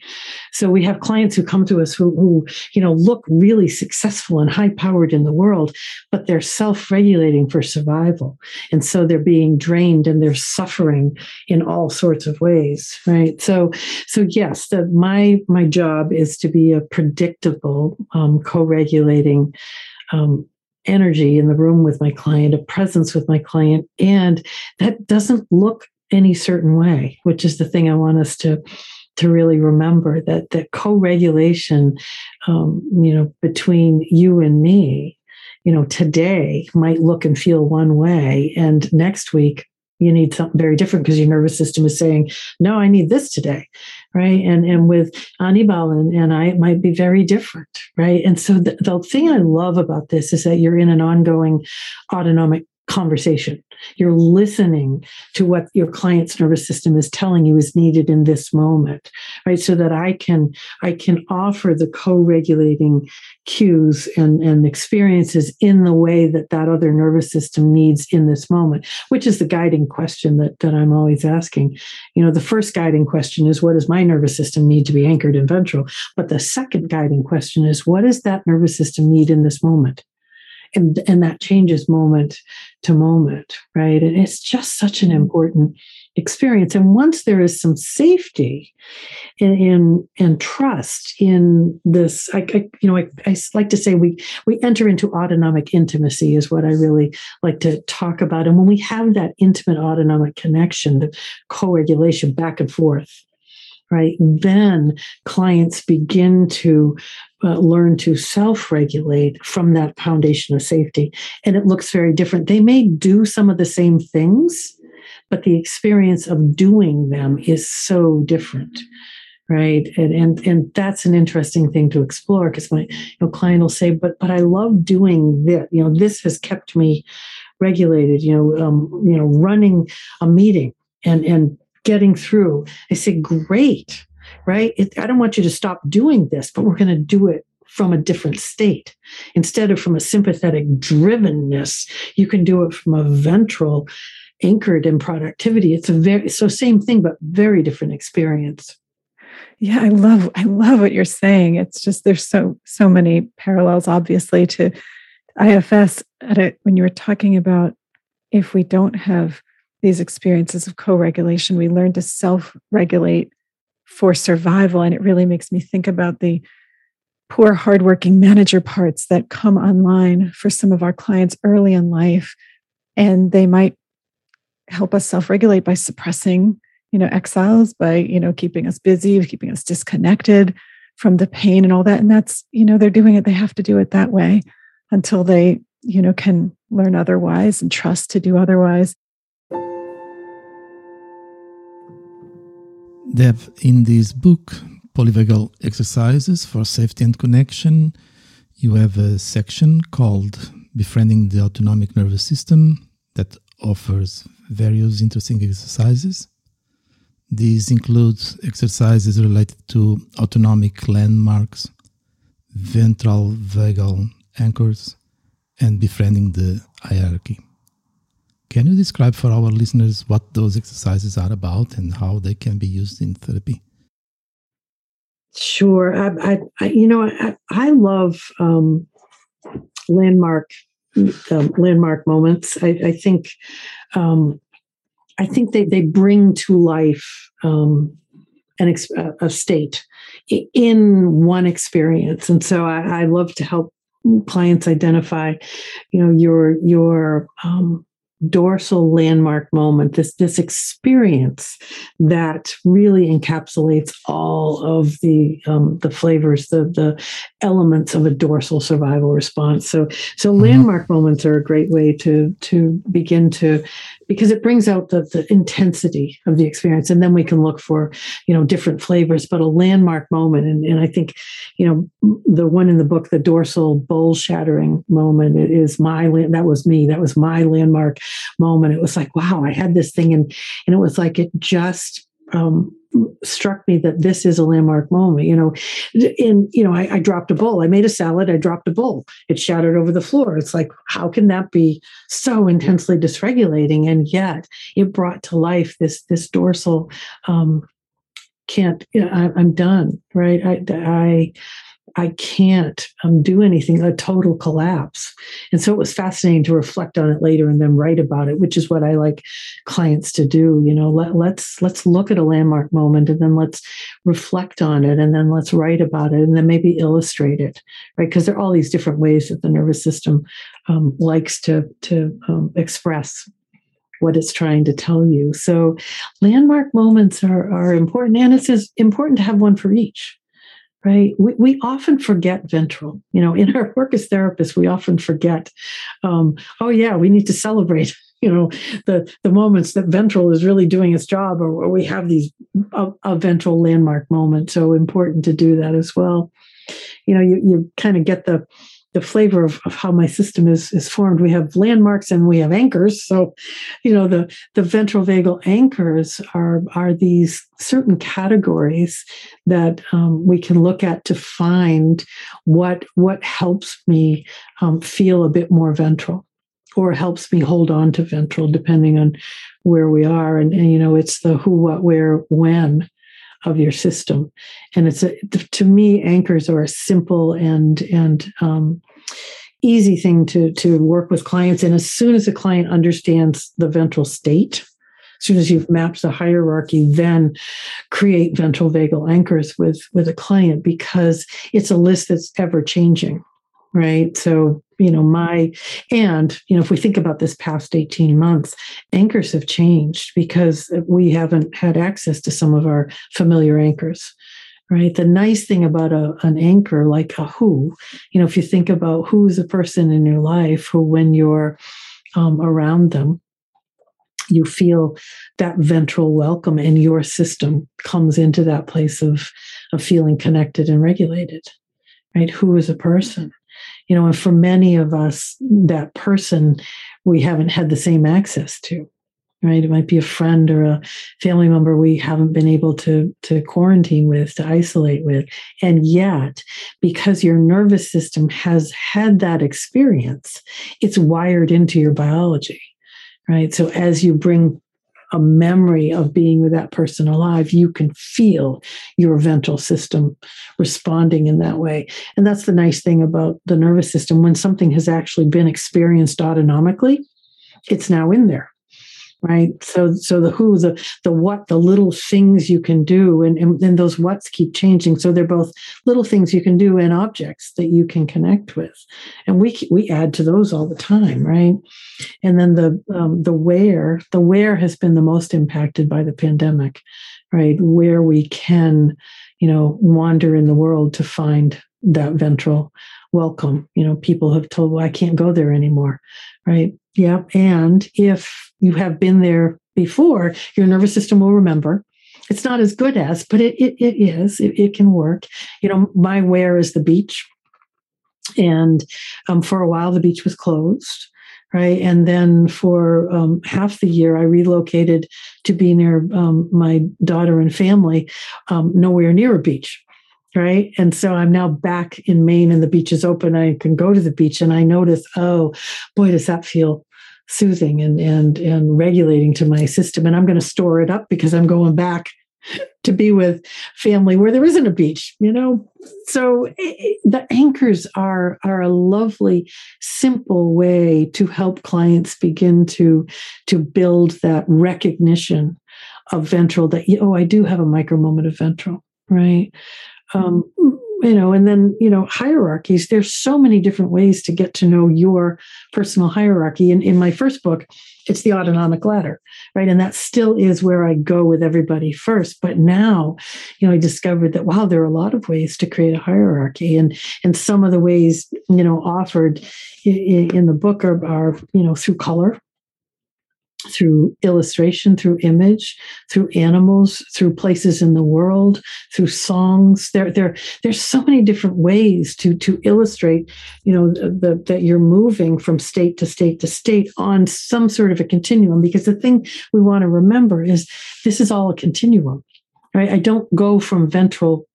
So we have clients who come to us who, who you know look really successful and high powered in the world but they're self-regulating for survival. And so they're being drained and they're suffering in all sorts of ways right? So so yes the, my my job is to be a predictable um, co-regulating um, energy in the room with my client, a presence with my client, and that doesn't look any certain way, which is the thing I want us to to really remember that that co-regulation, um, you know, between you and me, you know, today might look and feel one way, and next week you need something very different because your nervous system is saying, no, I need this today. Right. And, and with Anibal and, and I, it might be very different. Right. And so the, the thing I love about this is that you're in an ongoing autonomic conversation. You're listening to what your client's nervous system is telling you is needed in this moment, right? So that I can I can offer the co-regulating cues and, and experiences in the way that that other nervous system needs in this moment, which is the guiding question that, that I'm always asking. You know, the first guiding question is what does my nervous system need to be anchored in ventral? But the second guiding question is what does that nervous system need in this moment? And, and that changes moment to moment, right? And it's just such an mm-hmm. important experience. And once there is some safety and and, and trust in this, I, I you know, I, I, like to say we we enter into autonomic intimacy is what I really like to talk about. And when we have that intimate autonomic connection, the co-regulation back and forth, right? Then clients begin to uh, learn to self regulate from that foundation of safety. And it looks very different. They may do some of the same things, but the experience of doing them is so different right and and and that's an interesting thing to explore because my you know, client will say but but i love doing this you know this has kept me regulated you know um, you know running a meeting and and getting through. I say, great, right? It, I don't want you to stop doing this, but we're going to do it from a different state. Instead of from a sympathetic drivenness, you can do it from a ventral anchored in productivity. It's a very, so same thing, but very different experience. Yeah, I love I love what you're saying. It's just there's so so many parallels obviously to IFS at it when you were talking about if we don't have these experiences of co regulation, we learn to self regulate for survival. And it really makes me think about the poor, hardworking manager parts that come online for some of our clients early in life. And they might help us self regulate by suppressing you know exiles by you know keeping us busy keeping us disconnected from the pain and all that and that's you know they're doing it they have to do it that way until they you know can learn otherwise and trust to do otherwise Deb, in this book, Polyvagal Exercises for Safety and Connection, you have a section called Befriending the Autonomic Nervous System that offers various interesting exercises. These include exercises related to autonomic landmarks, ventral vagal anchors, and befriending the hierarchy. Can you describe for our listeners what those exercises are about and how they can be used in therapy? Sure. I, I, you know, I, I love um, landmark um, landmark moments. I, I think um, I think they they bring to life um, an ex- a state in one experience, and so I, I love to help clients identify, you know, your your um, dorsal landmark moment, this, this experience that really encapsulates all of the um, the flavors, the the elements of a dorsal survival response. So so mm-hmm. landmark moments are a great way to to begin to because it brings out the, the intensity of the experience. And then we can look for you know different flavors but a landmark moment. And, and i think you know the one in the book the dorsal bowl shattering moment it is my that was me. That was my landmark moment. It was like wow i had this thing. And and it was like it just um, struck me that this is a landmark moment. You know, in you know, I, I, dropped a bowl. I made a salad. I dropped a bowl. It shattered over the floor. It's like, how can that be so intensely dysregulating? And yet, it brought to life this this dorsal. Um, can't. You know, I, am done. Right. I, I I can't um, do anything, a total collapse. And so it was fascinating to reflect on it later and then write about it, which is what I like clients to do. You know, let, let's let's look at a landmark moment and then let's reflect on it and then let's write about it and then maybe illustrate it, right? Because there are all these different ways that the nervous system um, likes to to um, express what it's trying to tell you. So landmark moments are, are important, and it's important to have one for each right? We, we often forget ventral. You know, in our work as therapists, we often forget, um, oh, yeah, we need to celebrate. You know, the the moments that ventral is really doing its job, or, or we have these a, a ventral landmark moment. So important to do that as well. You know, you you kind of get the the flavor of, of how my system is is formed. We have landmarks and we have anchors. So, you know, the the ventral vagal anchors are are these certain categories that um, we can look at to find what what helps me um, feel a bit more ventral or helps me hold on to ventral depending on where we are and, and you know it's the who what where when of your system. And it's a, to me, anchors are a simple and and um, easy thing to to work with clients. And as soon as a client understands the ventral state, as soon as you've mapped the hierarchy, then create ventral vagal anchors with with a client because it's a list that's ever changing right? So, you know, my, and, you know, if we think about this past 18 months, anchors have changed because we haven't had access to some of our familiar anchors. Right. The nice thing about a, an anchor like a who, you know, if you think about who's a person in your life who, when you're um, around them, you feel that ventral welcome and your system comes into that place of, of feeling connected and regulated right who is a person you know and for many of us that person we haven't had the same access to right? It might be a friend or a family member we haven't been able to to quarantine with to isolate with. And yet because your nervous system has had that experience it's wired into your biology right? So as you bring a memory of being with that person alive, you can feel your ventral system responding in that way. And that's the nice thing about the nervous system. When something has actually been experienced autonomically, it's now in there right? So so the who the the what the little things you can do and, and then those what's keep changing. So they're both little things you can do and objects that you can connect with. And we we add to those all the time right? And then the um, the where the where has been the most impacted by the pandemic right? Where we can you know wander in the world to find that ventral welcome you know people have told well i can't go there anymore right yeah. And if you have been there before, your nervous system will remember. It's not as good as, but it, it, it is. It, it can work. You know, my where is the beach. And um, for a while, the beach was closed right? And then for um, half the year, I relocated to be near um, my daughter and family, um, nowhere near a beach. Right. And so I'm now back in Maine and the beach is open. I can go to the beach and I notice, oh, boy, does that feel soothing and and and regulating to my system and i'm going to store it up because i'm going back to be with family where there isn't a beach you know so it, eh, eh, the anchors are are a lovely simple way to help clients begin to to build that recognition of ventral that oh i do have a micro moment of ventral right um, you know and then you know hierarchies there's so many different ways to get to know your personal hierarchy. And in my first book it's the autonomic ladder right? And that still is where i go with everybody first. But now you know i discovered that wow there are a lot of ways to create a hierarchy. And and some of the ways you know offered in, in the book are, are you know through color through illustration, through image, through animals, through places in the world, through songs. There, there, there's so many different ways to to illustrate, you know, the, that you're moving from state to state to state on some sort of a continuum. Because the thing we want to remember is this is all a continuum right? I don't go from ventral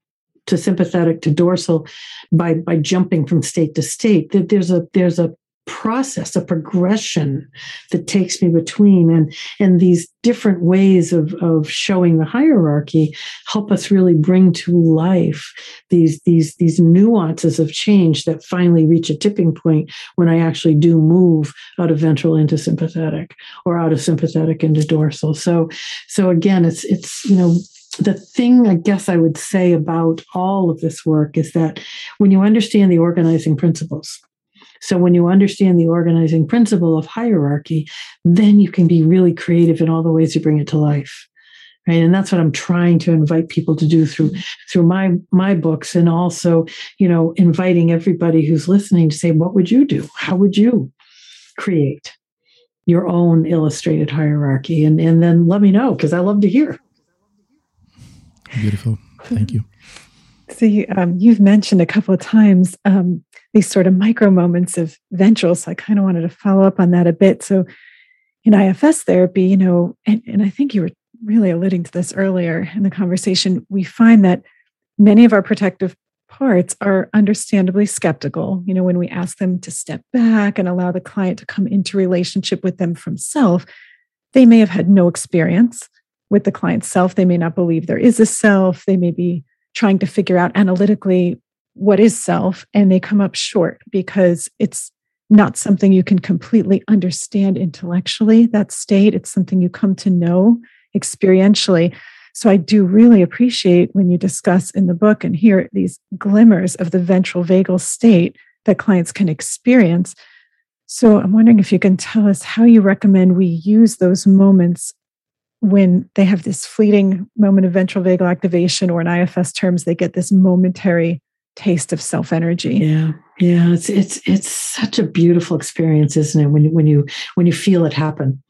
to sympathetic to dorsal by by jumping from state to state. There's a there's a process, a progression that takes me between. And, and these different ways of, of showing the hierarchy help us really bring to life these, these, these nuances of change that finally reach a tipping point when I actually do move out of ventral into sympathetic or out of sympathetic into dorsal. So, so again, it's, it's, you know, the thing I guess I would say about all of this work is that when you understand the organizing principles, so when you understand the organizing principle of hierarchy, then you can be really creative in all the ways you bring it to life. Right. And that's what I'm trying to invite people to do through through my my books and also, you know, inviting everybody who's listening to say, what would you do? How would you create your own illustrated hierarchy? And and then let me know because I love to hear. Beautiful. Thank you. So you, um, you've mentioned a couple of times um, these sort of micro moments of ventral. So I kind of wanted to follow up on that a bit. So in IFS therapy, you know, and, and I think you were really alluding to this earlier in the conversation, we find that many of our protective parts are understandably skeptical. You know, when we ask them to step back and allow the client to come into relationship with them from self, they may have had no experience with the client's self. They may not believe there is a self. They may be trying to figure out analytically what is self and they come up short because it's not something you can completely understand intellectually. That state it's something you come to know experientially. So i do really appreciate when you discuss in the book and hear these glimmers of the ventral vagal state that clients can experience. So i'm wondering if you can tell us how you recommend we use those moments when they have this fleeting moment of ventral vagal activation, or in IFS terms, they get this momentary taste of self energy. Yeah, yeah, it's it's it's such a beautiful experience, isn't it? When you when you when you feel it happen,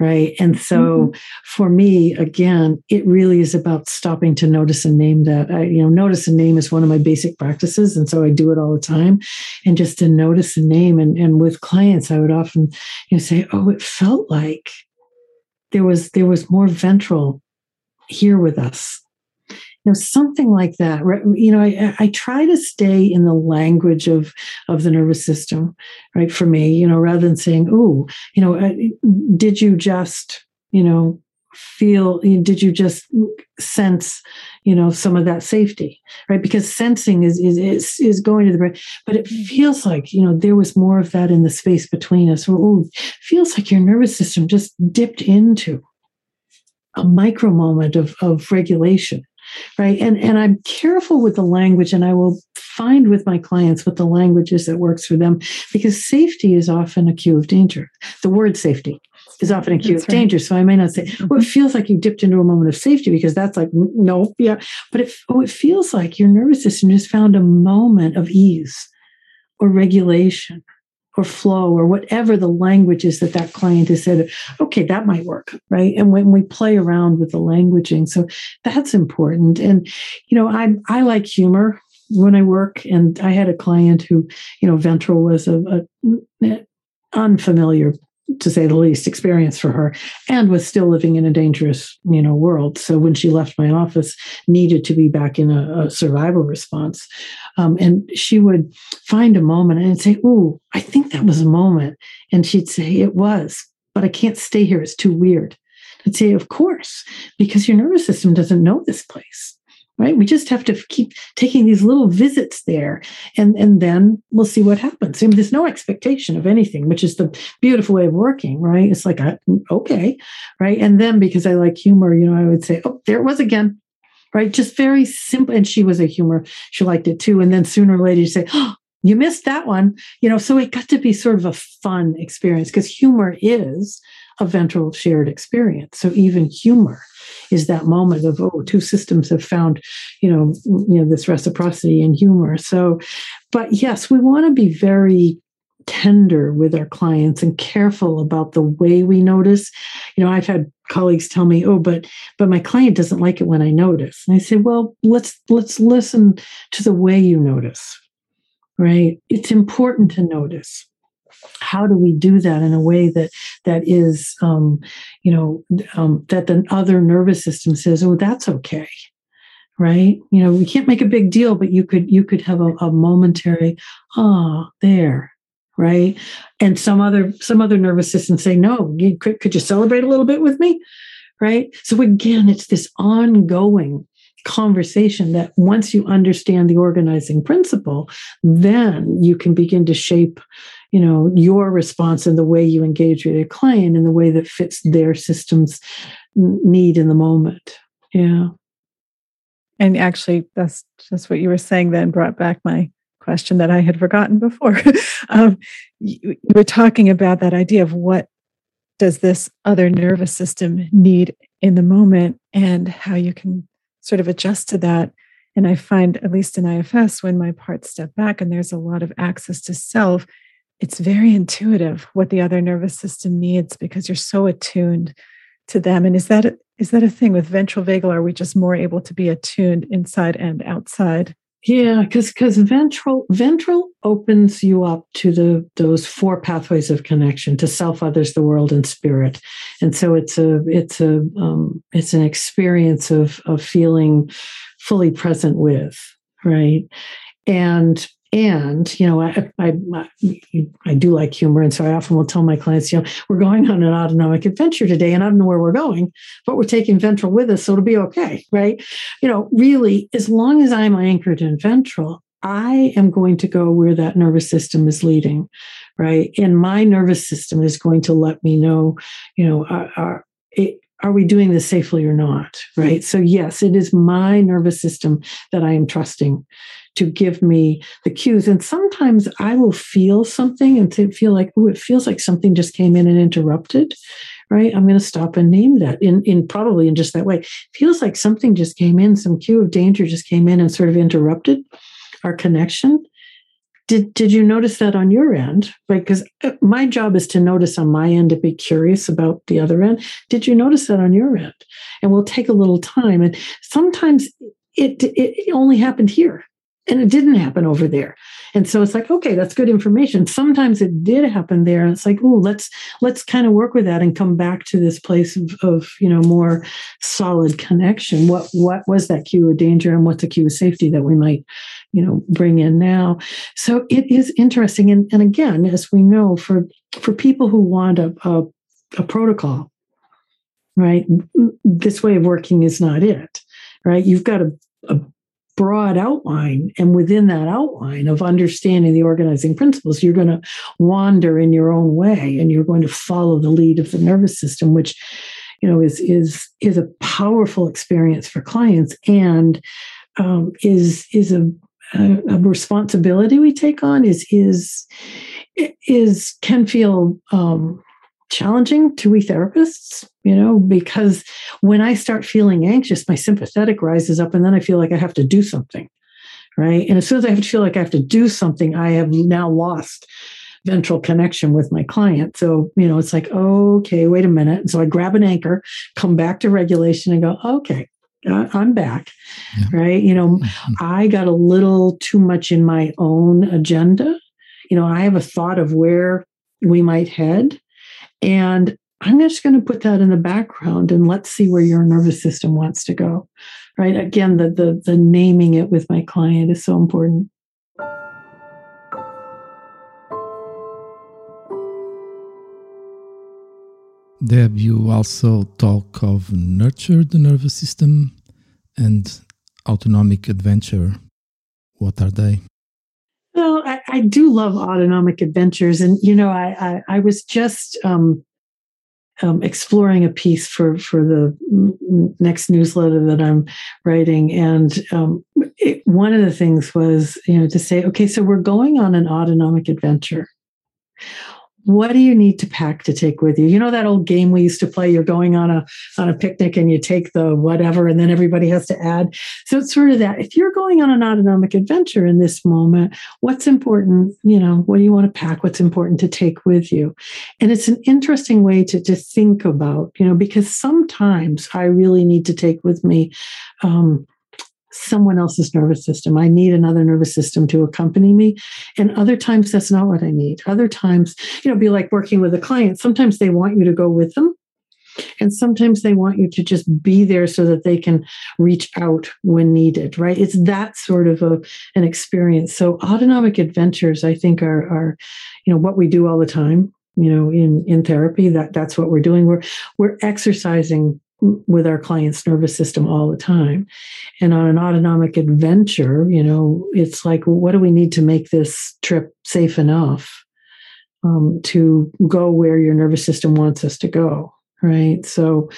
right? And so, mm-hmm. for me, again, it really is about stopping to notice and name that. I, you know, notice and name is one of my basic practices, and so I do it all the time. And just to notice and name, and and with clients, I would often you know say, "Oh, it felt like." there was there was more ventral here with us you know something like that you know I, I try to stay in the language of of the nervous system right for me you know rather than saying oh you know did you just you know feel did you just sense you know some of that safety? Right? Because sensing is is is, going to the brain but it feels like you know there was more of that in the space between us. Oh feels like your nervous system just dipped into a micro moment of of regulation right and and i'm careful with the language and i will find with my clients what the language is that works for them because safety is often a cue of danger the word safety is often a cue of danger. So I may not say, well, it mm-hmm. feels like you dipped into a moment of safety because that's like, no, yeah. But it, oh, it feels like your nervous system just found a moment of ease or regulation or flow or whatever the language is that that client has said, okay, that might work, right? And when we play around with the languaging, so that's important. And, you know, I, I like humor when I work. And I had a client who, you know, ventral was a, a unfamiliar to say the least, experience for her, and was still living in a dangerous, you know, world. So when she left my office, needed to be back in a, a survival response, um, and she would find a moment and say, "Ooh, I think that was a moment," and she'd say, "It was, but I can't stay here. It's too weird." I'd say, "Of course, because your nervous system doesn't know this place." Right? We just have to keep taking these little visits there and and then we'll see what happens. I mean, there's no expectation of anything which is the beautiful way of working right? It's like okay right? And then because i like humor you know i would say oh there it was again right? Just very simple and she was a humor she liked it too and then sooner or later you say oh you missed that one you know? So it got to be sort of a fun experience because humor is a ventral shared experience. So even humor is that moment of oh two systems have found you know you know this reciprocity and humor. So but yes we want to be very tender with our clients and careful about the way we notice. You know i've had colleagues tell me oh but but my client doesn't like it when i notice. And i say well let's let's listen to the way you notice. Right? It's important to notice how do we do that in a way that that is um, you know um, that the other nervous system says oh that's okay right? You know we can't make a big deal but you could you could have a, a momentary ah oh, there right? And some other some other nervous system say no could, could you celebrate a little bit with me? Right? So again it's this ongoing conversation that once you understand the organizing principle then you can begin to shape you know your response and the way you engage with your client in the way that fits their system's need in the moment. Yeah. And actually that's just what you were saying then brought back my question that i had forgotten before. Um, you, you were talking about that idea of what does this other nervous system need in the moment and how you can sort of adjust to that. And i find at least in ifs when my parts step back and there's a lot of access to self it's very intuitive what the other nervous system needs because you're so attuned to them. And is that is that a thing with ventral vagal? Are we just more able to be attuned inside and outside? Yeah because because ventral ventral opens you up to the those four pathways of connection to self others the world and spirit. And so it's a it's a um, it's an experience of of feeling fully present with right? And and you know I, I, I do like humor and so i often will tell my clients you know we're going on an autonomic adventure today and i don't know where we're going but we're taking ventral with us so it'll be okay right? You know really as long as i'm anchored in ventral i am going to go where that nervous system is leading right? And my nervous system is going to let me know you know uh, uh, are, are, are we doing this safely or not right so yes it is my nervous system that i am trusting to give me the cues. And sometimes I will feel something and feel like, oh, it feels like something just came in and interrupted. Right. I'm going to stop and name that in, in probably in just that way. feels like something just came in, some cue of danger just came in and sort of interrupted our connection. Did, did you notice that on your end? Because uh, my job is to notice on my end to be curious about the other end. Did you notice that on your end? And we'll take a little time. And sometimes it, it only happened here and it didn't happen over there. And so it's like okay that's good information. Sometimes it did happen there. And it's like oh let's let's kind of work with that and come back to this place of, of you know more solid connection. What what was that cue of danger and what's a cue of safety that we might you know bring in now? So it is interesting. And, and again as we know for for people who want a, a, a protocol right this way of working is not it right? You've got a, a broad outline. And within that outline of understanding the organizing principles, you're going to wander in your own way and you're going to follow the lead of the nervous system, which you know is is is a powerful experience for clients and um, is is a, a, a responsibility we take on is is is can feel um, challenging to we therapists, you know, because when I start feeling anxious, my sympathetic rises up and then I feel like I have to do something. Right. And as soon as I have to feel like I have to do something, I have now lost ventral connection with my client. So, you know, it's like, okay, wait a minute. And so I grab an anchor, come back to regulation and go, okay, I'm back. Yeah. Right. You know, mm-hmm. I got a little too much in my own agenda. You know, I have a thought of where we might head. And I'm just going to put that in the background and let's see where your nervous system wants to go. Right. Again, the the the naming it with my client is so important. Deb, you also talk of nurture the nervous system and autonomic adventure. What are they? I, do love autonomic adventures, and you know, I I, I was just um, um, exploring a piece for for the next newsletter that I'm writing, and um, it, one of the things was you know to say, okay, so we're going on an autonomic adventure what do you need to pack to take with you? You know that old game we used to play? You're going on a on a picnic and you take the whatever and then everybody has to add. So it's sort of that. If you're going on an autonomic adventure in this moment what's important you know what do you want to pack? What's important to take with you? And it's an interesting way to to think about you know because sometimes i really need to take with me um, someone else's nervous system. I need another nervous system to accompany me. And other times that's not what I need. Other times, you know, be like working with a client. Sometimes they want you to go with them. And sometimes they want you to just be there so that they can reach out when needed, right? It's that sort of a, an experience. So autonomic adventures, I think, are, are, you know, what we do all the time, you know, in, in therapy. That that's what we're doing. We're we're exercising with our client's nervous system all the time. And on an autonomic adventure, you know, it's like, what do we need to make this trip safe enough um, to go where your nervous system wants us to go? Right. So,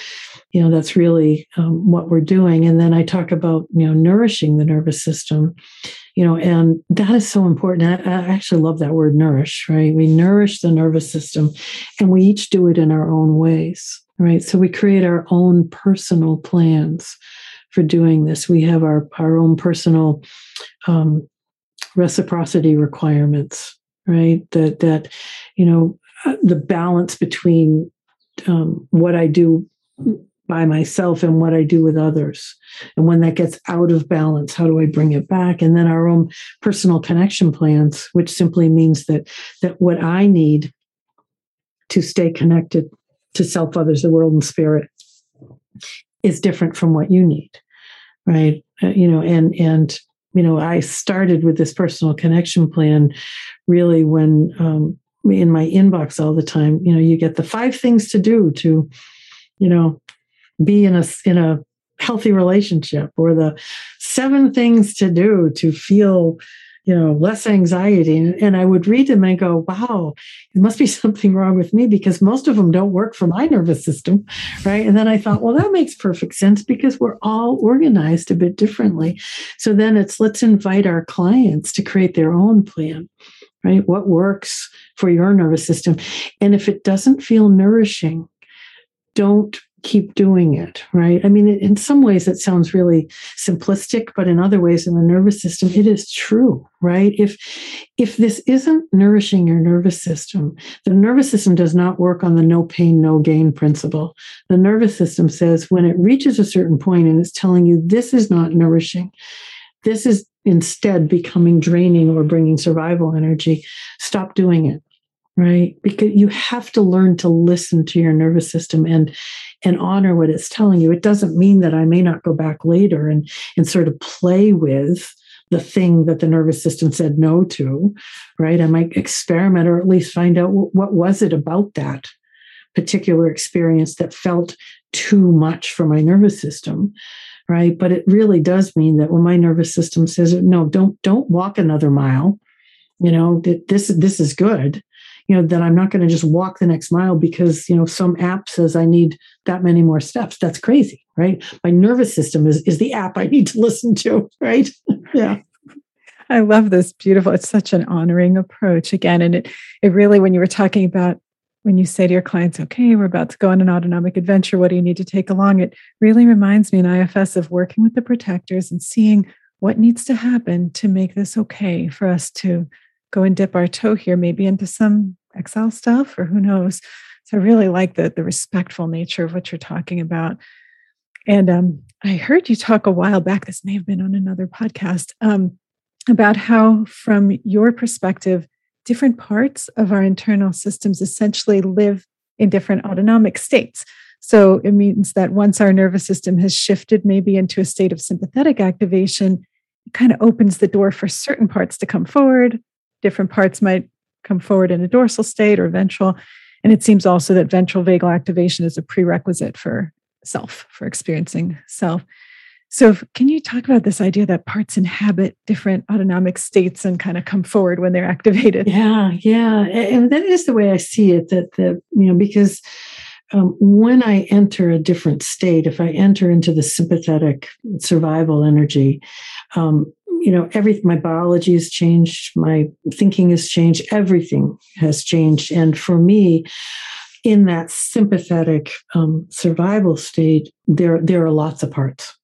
you know, that's really um, what we're doing. And then I talk about, you know, nourishing the nervous system, you know, and that is so important. I, I actually love that word nourish, right? We nourish the nervous system and we each do it in our own ways right? So we create our own personal plans for doing this. We have our, our own personal um, reciprocity requirements, right? That, that, you know, uh, the balance between um, what I do by myself and what I do with others. And when that gets out of balance, how do I bring it back? And then our own personal connection plans, which simply means that that what I need to stay connected to self, others, the world, and spirit is different from what you need, right? Uh, you know, and and you know, I started with this personal connection plan really when um, in my inbox all the time. You know, you get the five things to do to, you know, be in a in a healthy relationship, or the seven things to do to feel you know, less anxiety. And, I would read them and go, wow, it must be something wrong with me because most of them don't work for my nervous system. Right. And then I thought, well, that makes perfect sense because we're all organized a bit differently. So then it's let's invite our clients to create their own plan. Right. What works for your nervous system? And if it doesn't feel nourishing, don't keep doing it, right? I mean, in some ways it sounds really simplistic, but in other ways in the nervous system, it is true, right? If if this isn't nourishing your nervous system, the nervous system does not work on the no pain, no gain principle. The nervous system says when it reaches a certain point and it's telling you this is not nourishing, this is instead becoming draining or bringing survival energy, stop doing it right because you have to learn to listen to your nervous system and and honor what it's telling you. It doesn't mean that I may not go back later and, and sort of play with the thing that the nervous system said no to, right? I might experiment or at least find out what, what was it about that particular experience that felt too much for my nervous system right but it really does mean that when my nervous system says no don't don't walk another mile you know that this this is good you know that i'm not going to just walk the next mile because you know some app says i need that many more steps. That's crazy right? My nervous system is is the app i need to listen to right? Yeah. I love this. Beautiful. It's such an honoring approach again. And it it really when you were talking about when you say to your clients okay we're about to go on an autonomic adventure. What do you need to take along? It really reminds me in ifs of working with the protectors and seeing what needs to happen to make this okay for us to go and dip our toe here, maybe into some exile stuff, or who knows. So I really like the the respectful nature of what you're talking about. And um, I heard you talk a while back. This may have been on another podcast um, about how, from your perspective, different parts of our internal systems essentially live in different autonomic states. So it means that once our nervous system has shifted maybe into a state of sympathetic activation, it kind of opens the door for certain parts to come forward, different parts might come forward in a dorsal state or ventral. And it seems also that ventral vagal activation is a prerequisite for self, for experiencing self. So, can you talk about this idea that parts inhabit different autonomic states and kind of come forward when they're activated? Yeah, yeah, and that is the way I see it. That the you know because um, when I enter a different state, if I enter into the sympathetic survival energy, um, you know, every my biology has changed, my thinking has changed, everything has changed. And for me, in that sympathetic um, survival state, there there are lots of parts,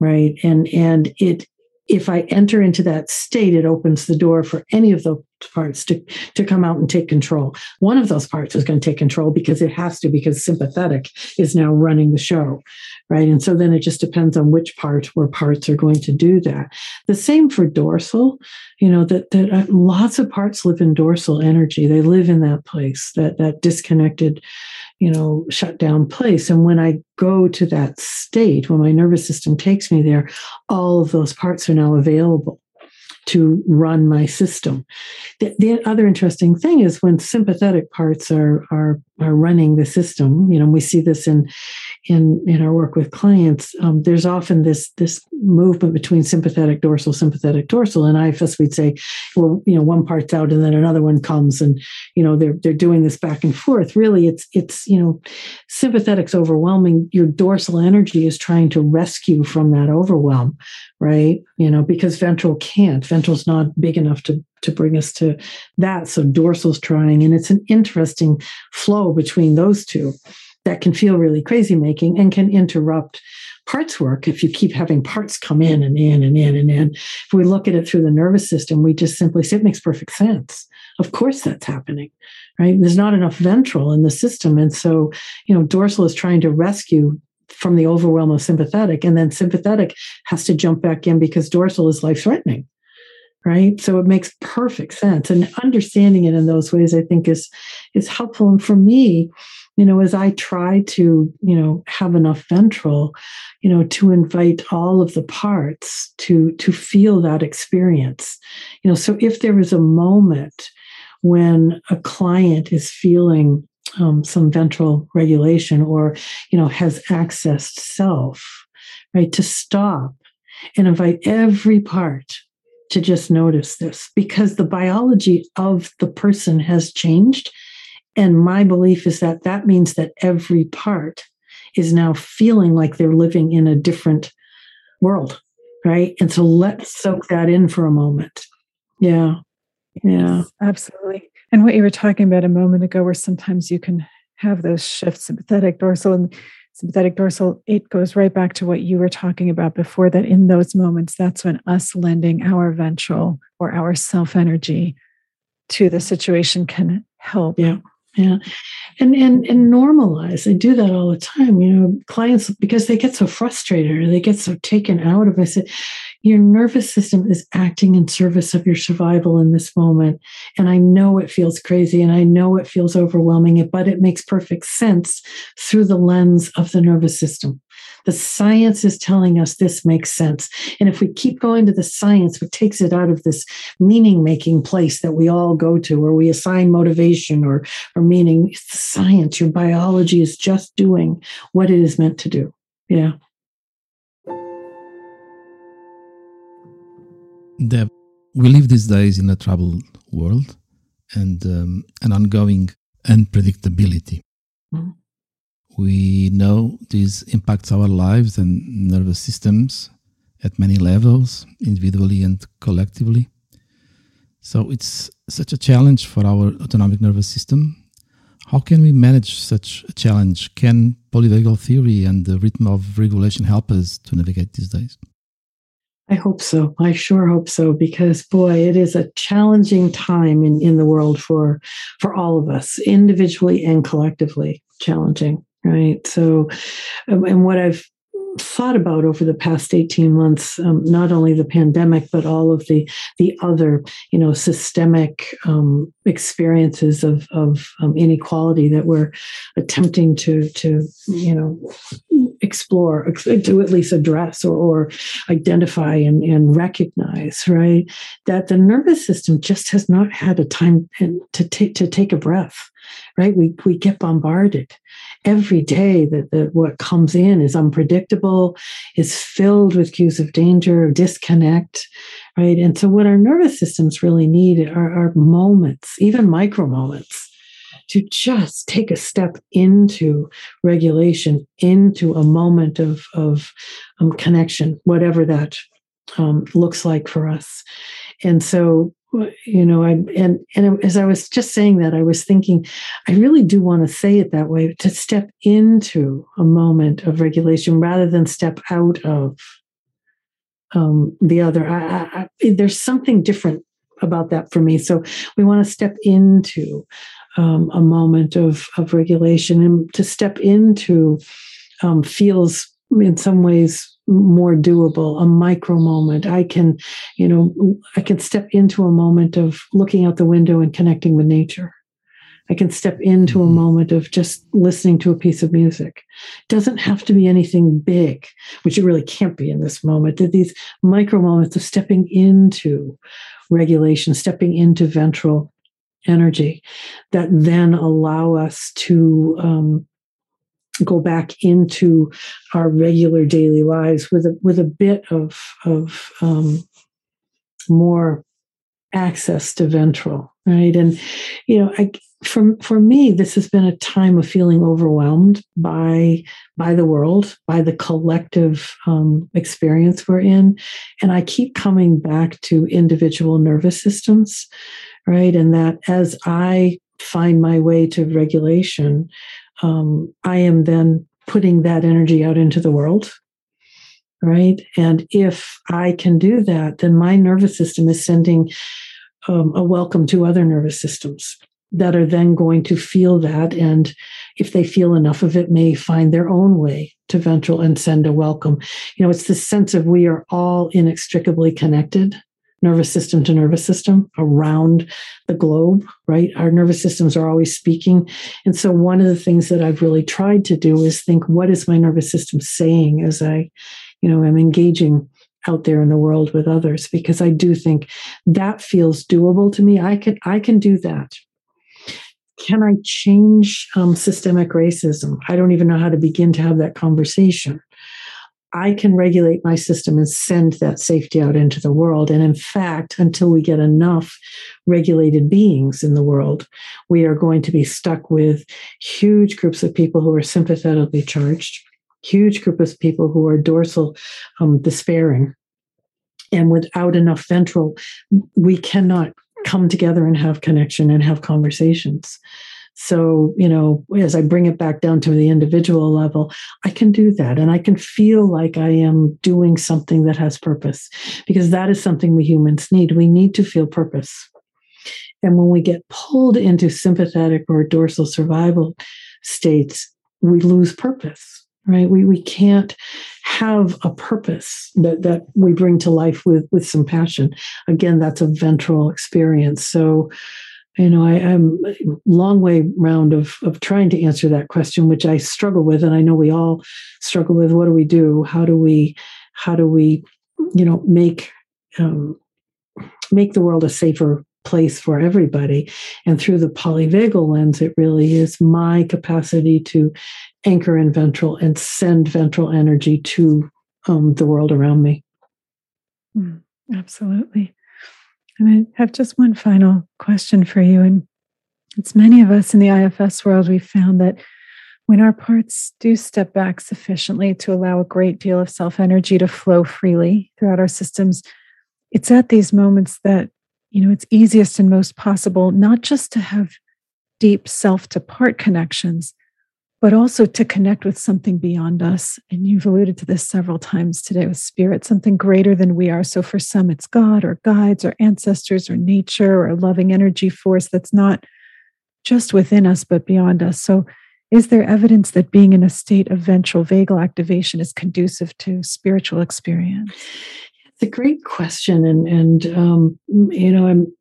right? And and it if I enter into that state, it opens the door for any of the parts to, to come out and take control. One of those parts is going to take control because it has to, because sympathetic is now running the show, right? And so then it just depends on which part or parts are going to do that. The same for dorsal, you know, that, that uh, lots of parts live in dorsal energy. They live in that place, that, that disconnected, you know, shut down place. And when I go to that state, when my nervous system takes me there, all of those parts are now available to run my system. The, the, other interesting thing is when sympathetic parts are, are are running the system. You know, we see this in in in our work with clients. Um, there's often this this movement between sympathetic dorsal, sympathetic dorsal, and IFS we'd say, well, you know, one part's out and then another one comes, and you know they're they're doing this back and forth. Really, it's it's you know, sympathetic's overwhelming. Your dorsal energy is trying to rescue from that overwhelm, right? You know, because ventral can't. Ventral's not big enough to to bring us to that. So dorsal's trying, and it's an interesting flow between those two that can feel really crazy making and can interrupt parts work if you keep having parts come in and in and in and in. If we look at it through the nervous system, we just simply say it makes perfect sense. Of course that's happening, right? There's not enough ventral in the system. And so, you know, dorsal is trying to rescue from the overwhelm of sympathetic, and then sympathetic has to jump back in because dorsal is life threatening right? So it makes perfect sense and understanding it in those ways i think is is helpful. And for me you know as i try to you know have enough ventral you know to invite all of the parts to to feel that experience you know so if there is a moment when a client is feeling um, some ventral regulation or you know has accessed self right to stop and invite every part to just notice this because the biology of the person has changed. And my belief is that that means that every part is now feeling like they're living in a different world. Right. And so let's soak that in for a moment. Yeah. Yeah. Yes, absolutely. And what you were talking about a moment ago, where sometimes you can have those shifts, sympathetic, dorsal, and sympathetic dorsal, it goes right back to what you were talking about before that in those moments, that's when us lending our ventral or our self energy to the situation can help. Yeah. Yeah. And and and normalize. I do that all the time. You know, clients because they get so frustrated or they get so taken out of it. I said, your nervous system is acting in service of your survival in this moment. And I know it feels crazy and I know it feels overwhelming, but it makes perfect sense through the lens of the nervous system. The science is telling us this makes sense. And if we keep going to the science, what takes it out of this meaning making place that we all go to, where we assign motivation or, or meaning, it's the science. Your biology is just doing what it is meant to do. Yeah. Deb, we live these days in a troubled world and um, an ongoing unpredictability. Mm-hmm. We know this impacts our lives and nervous systems at many levels, individually and collectively. So it's such a challenge for our autonomic nervous system. How can we manage such a challenge? Can polyvagal theory and the rhythm of regulation help us to navigate these days? I hope so. I sure hope so because boy, it is a challenging time in, in the world for for all of us, individually and collectively challenging, right? So um, and what I've thought about over the past 18 months um, not only the pandemic but all of the the other you know systemic um, experiences of of um, inequality that we're attempting to to you know explore to at least address or, or identify and, and recognize right that the nervous system just has not had a time to take to take a breath right we we get bombarded every day that, that what comes in is unpredictable, is filled with cues of danger, disconnect, right? And so what our nervous systems really need are, are moments, even micro moments, to just take a step into regulation, into a moment of, of um, connection, whatever that um, looks like for us. And so you know i and and as i was just saying that i was thinking i really do want to say it that way to step into a moment of regulation rather than step out of um, the other I, I, I, there's something different about that for me. So we want to step into um, a moment of of regulation, and to step into um, feels in some ways more doable a micro moment. I can you know i can step into a moment of looking out the window and connecting with nature. I can step into a mm-hmm. moment of just listening to a piece of music. It doesn't have to be anything big which it really can't be in this moment. That these micro moments of stepping into regulation stepping into ventral energy that then allow us to um, go back into our regular daily lives with a with a bit of of um, more access to ventral right? And you know I, for for me this has been a time of feeling overwhelmed by by the world by the collective um, experience we're in. And i keep coming back to individual nervous systems right and that as i find my way to regulation um, I am then putting that energy out into the world. Right. And if I can do that, then my nervous system is sending um, a welcome to other nervous systems that are then going to feel that. And if they feel enough of it, may find their own way to ventral and send a welcome. You know, it's this sense of we are all inextricably connected nervous system to nervous system around the globe, right? Our nervous systems are always speaking. And so, one of the things that I've really tried to do is think, what is my nervous system saying as I, you know, am engaging out there in the world with others? Because I do think that feels doable to me. I can, I can do that. Can I change um, systemic racism? I don't even know how to begin to have that conversation. I can regulate my system and send that safety out into the world. And in fact, until we get enough regulated beings in the world, we are going to be stuck with huge groups of people who are sympathetically charged, huge group of people who are dorsal um, despairing. And without enough ventral, we cannot come together and have connection and have conversations. So, you know, as I bring it back down to the individual level, I can do that. And I can feel like I am doing something that has purpose because that is something we humans need. We need to feel purpose. And when we get pulled into sympathetic or dorsal survival states, we lose purpose, right? We, we can't have a purpose that, that we bring to life with, with some passion. Again, that's a ventral experience. So, you know, I, am a long way round of of trying to answer that question, which I struggle with, and I know we all struggle with. What do we do? How do we, how do we, you know, make um, make the world a safer place for everybody? And through the polyvagal lens, it really is my capacity to anchor in ventral and send ventral energy to um, the world around me. Mm, absolutely. And I have just one final question for you. And it's many of us in the IFS world, we've found that when our parts do step back sufficiently to allow a great deal of self energy to flow freely throughout our systems, it's at these moments that, you know, it's easiest and most possible not just to have deep self to part connections, but also to connect with something beyond us. And you've alluded to this several times today with spirit, something greater than we are. So for some, it's God or guides or ancestors or nature or a loving energy force that's not just within us, but beyond us. So is there evidence that being in a state of ventral vagal activation is conducive to spiritual experience? It's a great question. And, and um, you know, I'm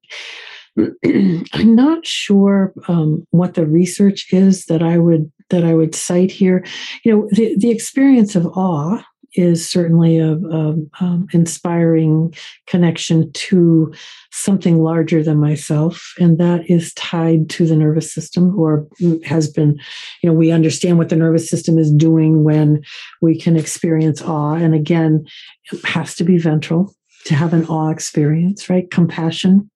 I'm not sure um, what the research is that I would that I would cite here. You know, the, the experience of awe is certainly a, a um, inspiring connection to something larger than myself, and that is tied to the nervous system, or has been. You know, we understand what the nervous system is doing when we can experience awe, and again, it has to be ventral to have an awe experience, right? Compassion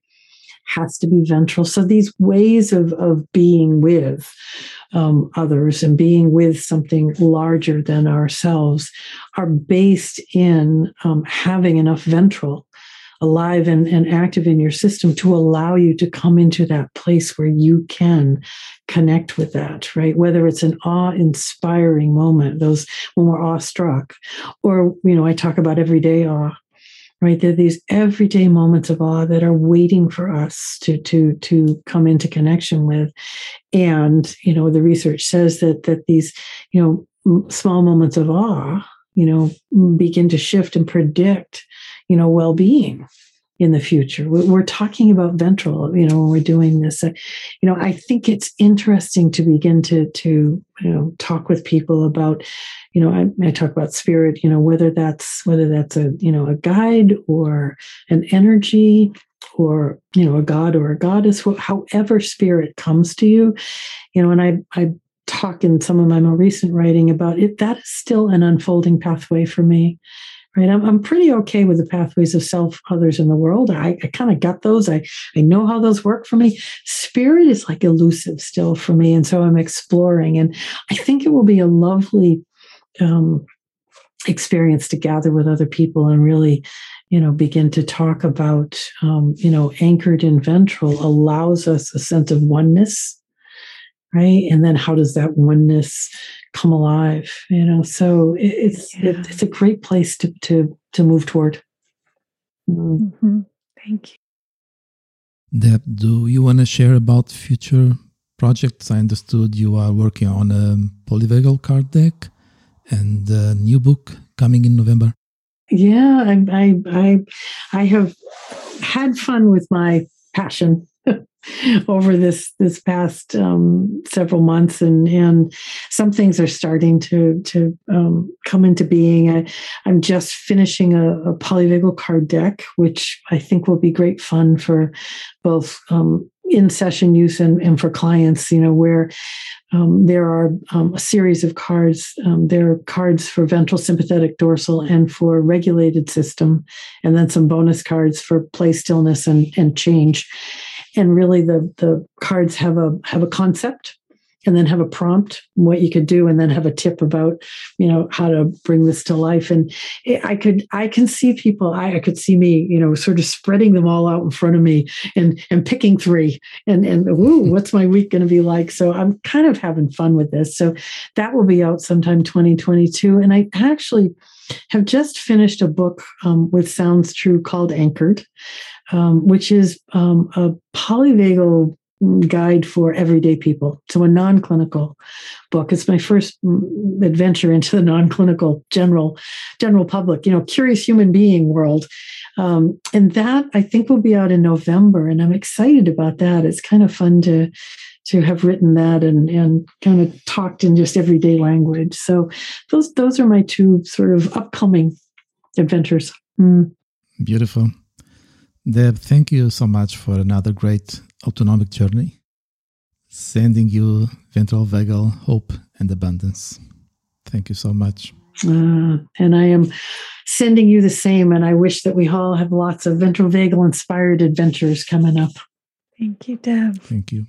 has to be ventral. So these ways of, of being with um, others and being with something larger than ourselves are based in um, having enough ventral alive and, and active in your system to allow you to come into that place where you can connect with that, right? Whether it's an awe-inspiring moment, those when we're awestruck, or you know, I talk about everyday awe right? There are these everyday moments of awe that are waiting for us to to to come into connection with. And you know, the research says that that these you know small moments of awe, you know, begin to shift and predict, you know, well-being in the future. We're talking about ventral, you know, when we're doing this. Uh, you know, I think it's interesting to begin to to you know talk with people about, you know, I, I talk about spirit. You know, whether that's whether that's a you know a guide or an energy or you know a god or a goddess, however spirit comes to you. You know, and I I talk in some of my more recent writing about it. That is still an unfolding pathway for me right? I'm, I'm pretty okay with the pathways of self others in the world. I, I kind of got those. I, I know how those work for me. Spirit is like elusive still for me and so i'm exploring and i think it will be a lovely um, experience to gather with other people and really you know begin to talk about um, you know anchored in ventral allows us a sense of oneness right and then how does that oneness come alive you know so it's yeah. it, it's a great place to to to move toward mm. mm-hmm. thank you Deb, do you want to share about future projects? I understood you are working on a polyvagal card deck and a new book coming in November. Yeah, I, I, I, I have had fun with my passion over this this past um, several months, and and some things are starting to to um, come into being. I, am just finishing a, a, polyvagal card deck, which I think will be great fun for both um, in session use and, and for clients. You know where. Um, there are um, a series of cards. Um, there are cards for ventral sympathetic dorsal and for regulated system, and then some bonus cards for play stillness and, and change and really the the cards have a have a concept and then have a prompt what you could do and then have a tip about you know how to bring this to life. And it, i could i can see people I, I, could see me you know sort of spreading them all out in front of me and and picking three and and ooh, what's my week going to be like? So i'm kind of having fun with this. So that will be out sometime 2022 and i actually have just finished a book um, with sounds true called anchored um, which is um, a polyvagal guide for everyday people. So a non-clinical book. It's my first adventure into the non-clinical general general public, you know, curious human being world. Um, and that I think will be out in November, and I'm excited about that. It's kind of fun to to have written that and and kind of talked in just everyday language. So those those are my two sort of upcoming adventures. Mm. Beautiful. Deb, thank you so much for another great autonomic journey. Sending you ventral vagal hope and abundance. Thank you so much. Uh, and I am sending you the same. And I wish that we all have lots of ventral vagal inspired adventures coming up. Thank you, Deb. Thank you.